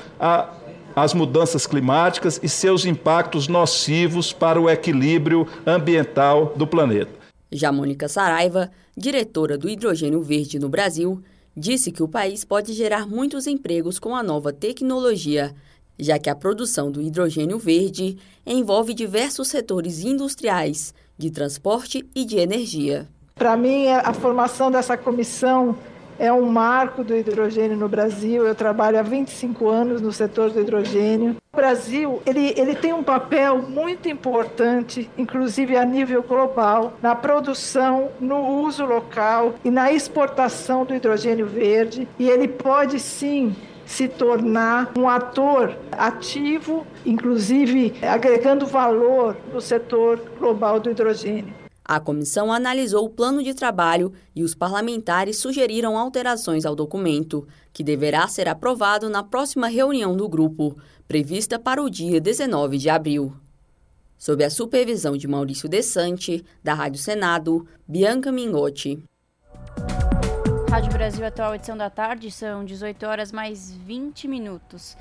às mudanças climáticas e seus impactos nocivos para o equilíbrio ambiental do planeta. Já Mônica Saraiva, diretora do hidrogênio verde no Brasil, disse que o país pode gerar muitos empregos com a nova tecnologia, já que a produção do hidrogênio verde envolve diversos setores industriais, de transporte e de energia. Para mim, a formação dessa comissão é um marco do hidrogênio no Brasil. Eu trabalho há 25 anos no setor do hidrogênio. O Brasil ele, ele tem um papel muito importante, inclusive a nível global, na produção, no uso local e na exportação do hidrogênio verde. E ele pode sim se tornar um ator ativo, inclusive agregando valor no setor global do hidrogênio. A comissão analisou o plano de trabalho e os parlamentares sugeriram alterações ao documento, que deverá ser aprovado na próxima reunião do grupo, prevista para o dia 19 de abril. Sob a supervisão de Maurício Desante, da Rádio Senado, Bianca Mingotti. Rádio Brasil Atual, edição da tarde, são 18 horas mais 20 minutos.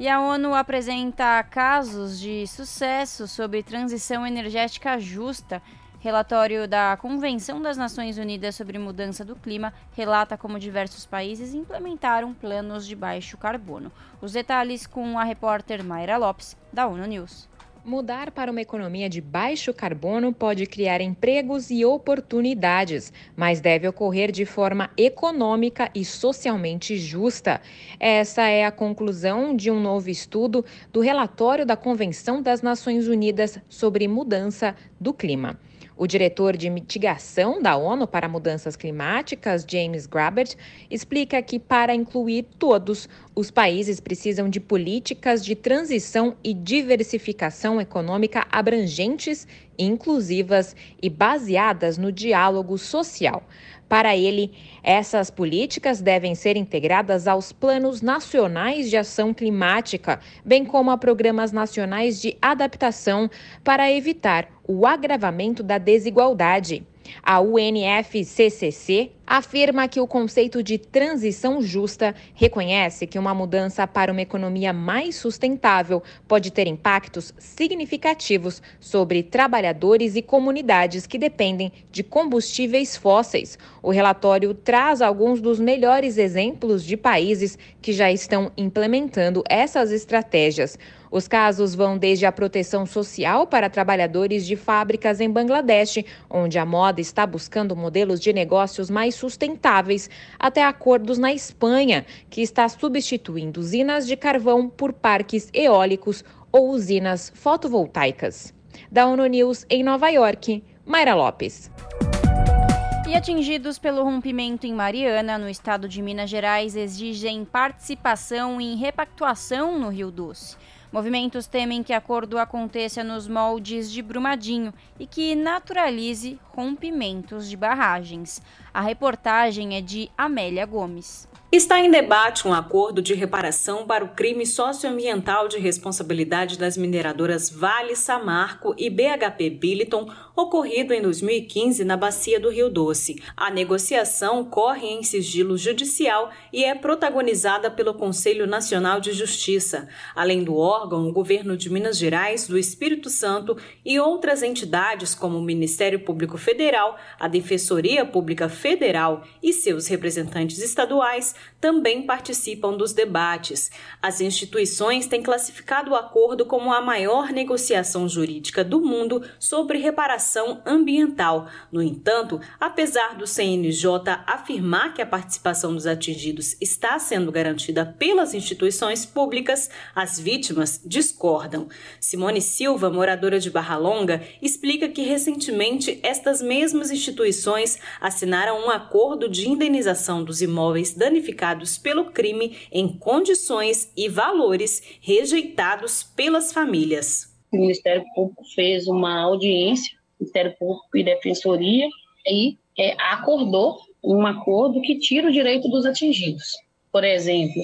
E a ONU apresenta casos de sucesso sobre transição energética justa Relatório da Convenção das Nações Unidas sobre Mudança do Clima relata como diversos países implementaram planos de baixo carbono. Os detalhes com a repórter Mayra Lopes, da ONU News. Mudar para uma economia de baixo carbono pode criar empregos e oportunidades, mas deve ocorrer de forma econômica e socialmente justa. Essa é a conclusão de um novo estudo do relatório da Convenção das Nações Unidas sobre Mudança do Clima. O diretor de mitigação da ONU para mudanças climáticas, James Grabert, explica que para incluir todos, os países precisam de políticas de transição e diversificação econômica abrangentes, inclusivas e baseadas no diálogo social. Para ele, essas políticas devem ser integradas aos planos nacionais de ação climática, bem como a programas nacionais de adaptação para evitar o agravamento da desigualdade. A UNFCCC afirma que o conceito de transição justa reconhece que uma mudança para uma economia mais sustentável pode ter impactos significativos sobre trabalhadores e comunidades que dependem de combustíveis fósseis. O relatório traz alguns dos melhores exemplos de países que já estão implementando essas estratégias. Os casos vão desde a proteção social para trabalhadores de fábricas em Bangladesh, onde a moda está buscando modelos de negócios mais sustentáveis, até acordos na Espanha, que está substituindo usinas de carvão por parques eólicos ou usinas fotovoltaicas. Da ONU News em Nova York, Mayra Lopes. E atingidos pelo rompimento em Mariana, no estado de Minas Gerais, exigem participação em repactuação no Rio Doce. Movimentos temem que acordo aconteça nos moldes de Brumadinho e que naturalize rompimentos de barragens. A reportagem é de Amélia Gomes. Está em debate um acordo de reparação para o crime socioambiental de responsabilidade das mineradoras Vale, Samarco e BHP Billiton, ocorrido em 2015 na bacia do Rio Doce. A negociação corre em sigilo judicial e é protagonizada pelo Conselho Nacional de Justiça. Além do órgão, o governo de Minas Gerais, do Espírito Santo e outras entidades como o Ministério Público Federal, a Defensoria Pública Federal e seus representantes estaduais também participam dos debates. As instituições têm classificado o acordo como a maior negociação jurídica do mundo sobre reparação ambiental. No entanto, apesar do CNJ afirmar que a participação dos atingidos está sendo garantida pelas instituições públicas, as vítimas discordam. Simone Silva, moradora de Barra Longa, explica que recentemente estas mesmas instituições assinaram um acordo de indenização dos imóveis danificados pelo crime em condições e valores rejeitados pelas famílias. O Ministério Público fez uma audiência, Ministério Público e Defensoria, e é, acordou um acordo que tira o direito dos atingidos. Por exemplo,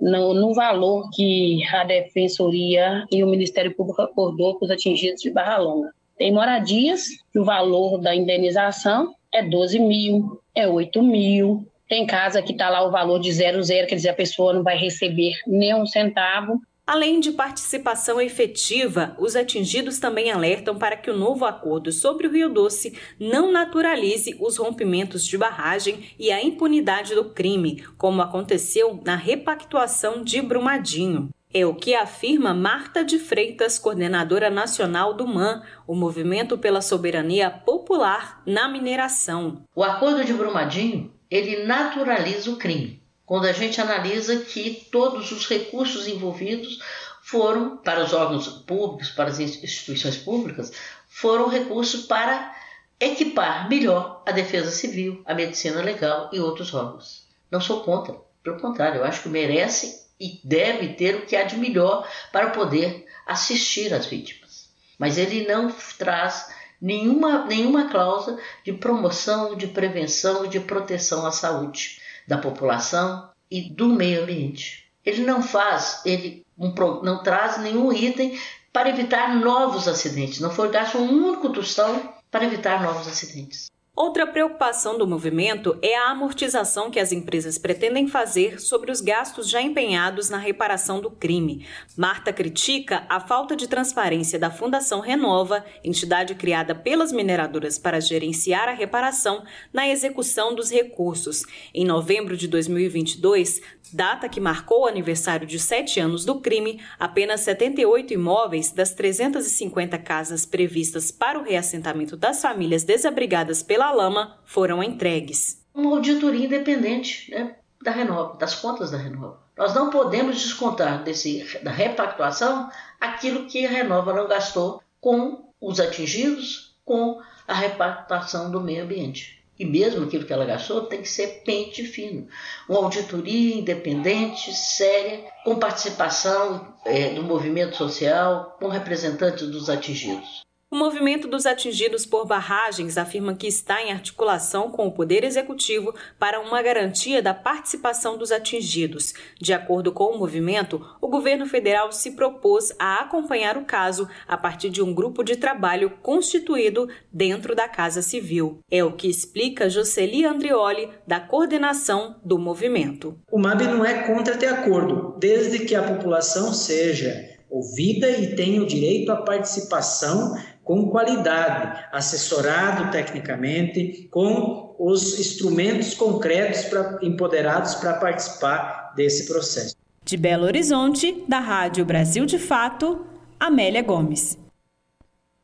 no, no, valor que a Defensoria e o Ministério Público acordou com os atingidos de Barra Longa. Tem moradias o valor da indenização é 12 mil, é 8 mil. Tem casa que está lá o valor de zero, zero, quer dizer, a pessoa não vai receber nem um centavo. Além de participação efetiva, os atingidos também alertam para que o novo acordo sobre o Rio Doce não naturalize os rompimentos de barragem e a impunidade do crime, como aconteceu na repactuação de Brumadinho. É o que afirma Marta de Freitas, coordenadora nacional do MAN, o Movimento pela Soberania Popular na Mineração. O acordo de Brumadinho, ele naturaliza o crime. Quando a gente analisa que todos os recursos envolvidos foram para os órgãos públicos, para as instituições públicas, foram recursos para equipar melhor a defesa civil, a medicina legal e outros órgãos. Não sou contra, pelo contrário, eu acho que merece e deve ter o que há de melhor para poder assistir às vítimas. Mas ele não traz nenhuma, nenhuma cláusula de promoção, de prevenção, de proteção à saúde da população e do meio ambiente. Ele não faz, ele não traz nenhum item para evitar novos acidentes. Não foi gasto um único tostão para evitar novos acidentes. Outra preocupação do movimento é a amortização que as empresas pretendem fazer sobre os gastos já empenhados na reparação do crime. Marta critica a falta de transparência da Fundação Renova, entidade criada pelas mineradoras para gerenciar a reparação na execução dos recursos. Em novembro de 2022, data que marcou o aniversário de sete anos do crime, apenas 78 imóveis das 350 casas previstas para o reassentamento das famílias desabrigadas pela lama foram entregues. Uma auditoria independente né, da Renova, das contas da Renova. Nós não podemos descontar desse, da repactuação aquilo que a Renova não gastou com os atingidos, com a repactuação do meio ambiente. E mesmo aquilo que ela gastou tem que ser pente fino. Uma auditoria independente, séria, com participação é, do movimento social, com representantes dos atingidos. O movimento dos atingidos por barragens afirma que está em articulação com o Poder Executivo para uma garantia da participação dos atingidos. De acordo com o movimento, o governo federal se propôs a acompanhar o caso a partir de um grupo de trabalho constituído dentro da Casa Civil. É o que explica Jocely Andrioli, da coordenação do movimento. O MAB não é contra ter acordo, desde que a população seja ouvida e tenha o direito à participação com qualidade, assessorado tecnicamente, com os instrumentos concretos pra, empoderados para participar desse processo. De Belo Horizonte, da Rádio Brasil de Fato, Amélia Gomes.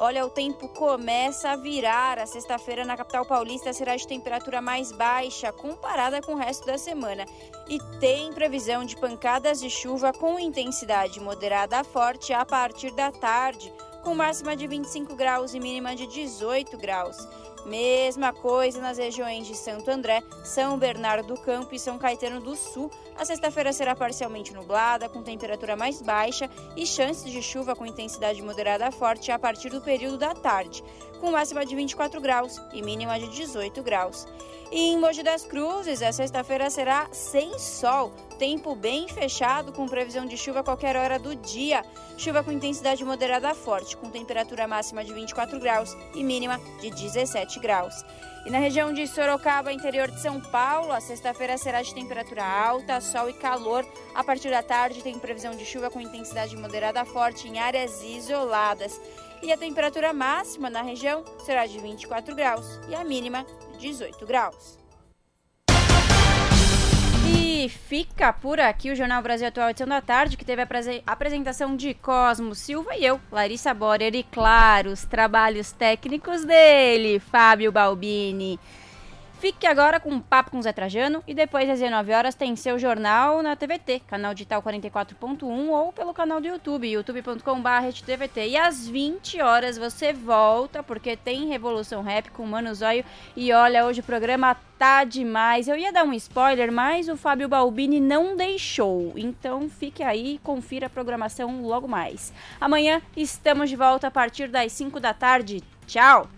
Olha, o tempo começa a virar. A sexta-feira na capital paulista será de temperatura mais baixa comparada com o resto da semana. E tem previsão de pancadas de chuva com intensidade moderada a forte a partir da tarde, com máxima de 25 graus e mínima de 18 graus. Mesma coisa nas regiões de Santo André, São Bernardo do Campo e São Caetano do Sul. A sexta-feira será parcialmente nublada, com temperatura mais baixa e chances de chuva com intensidade moderada a forte a partir do período da tarde, com máxima de 24 graus e mínima de 18 graus. E em Mogi das Cruzes, a sexta-feira será sem sol, tempo bem fechado, com previsão de chuva a qualquer hora do dia. Chuva com intensidade moderada a forte, com temperatura máxima de 24 graus e mínima de 17 graus. E na região de Sorocaba, interior de São Paulo, a sexta-feira será de temperatura alta, sol e calor. A partir da tarde tem previsão de chuva com intensidade moderada a forte em áreas isoladas. E a temperatura máxima na região será de 24 graus e a mínima 18 graus. E fica por aqui o Jornal Brasil Atual edição da tarde, que teve a apresentação de Cosmo Silva e eu, Larissa Borer, e claro, os trabalhos técnicos dele, Fábio Balbini. Fique agora com um papo com Zé Trajano e depois às 19 horas tem seu jornal na TVT, canal digital 44.1 ou pelo canal do YouTube, youtube.com.br E às 20 horas você volta porque tem Revolução Rap com Mano Zóio e olha, hoje o programa tá demais. Eu ia dar um spoiler, mas o Fábio Balbini não deixou. Então fique aí confira a programação logo mais. Amanhã estamos de volta a partir das 5 da tarde. Tchau!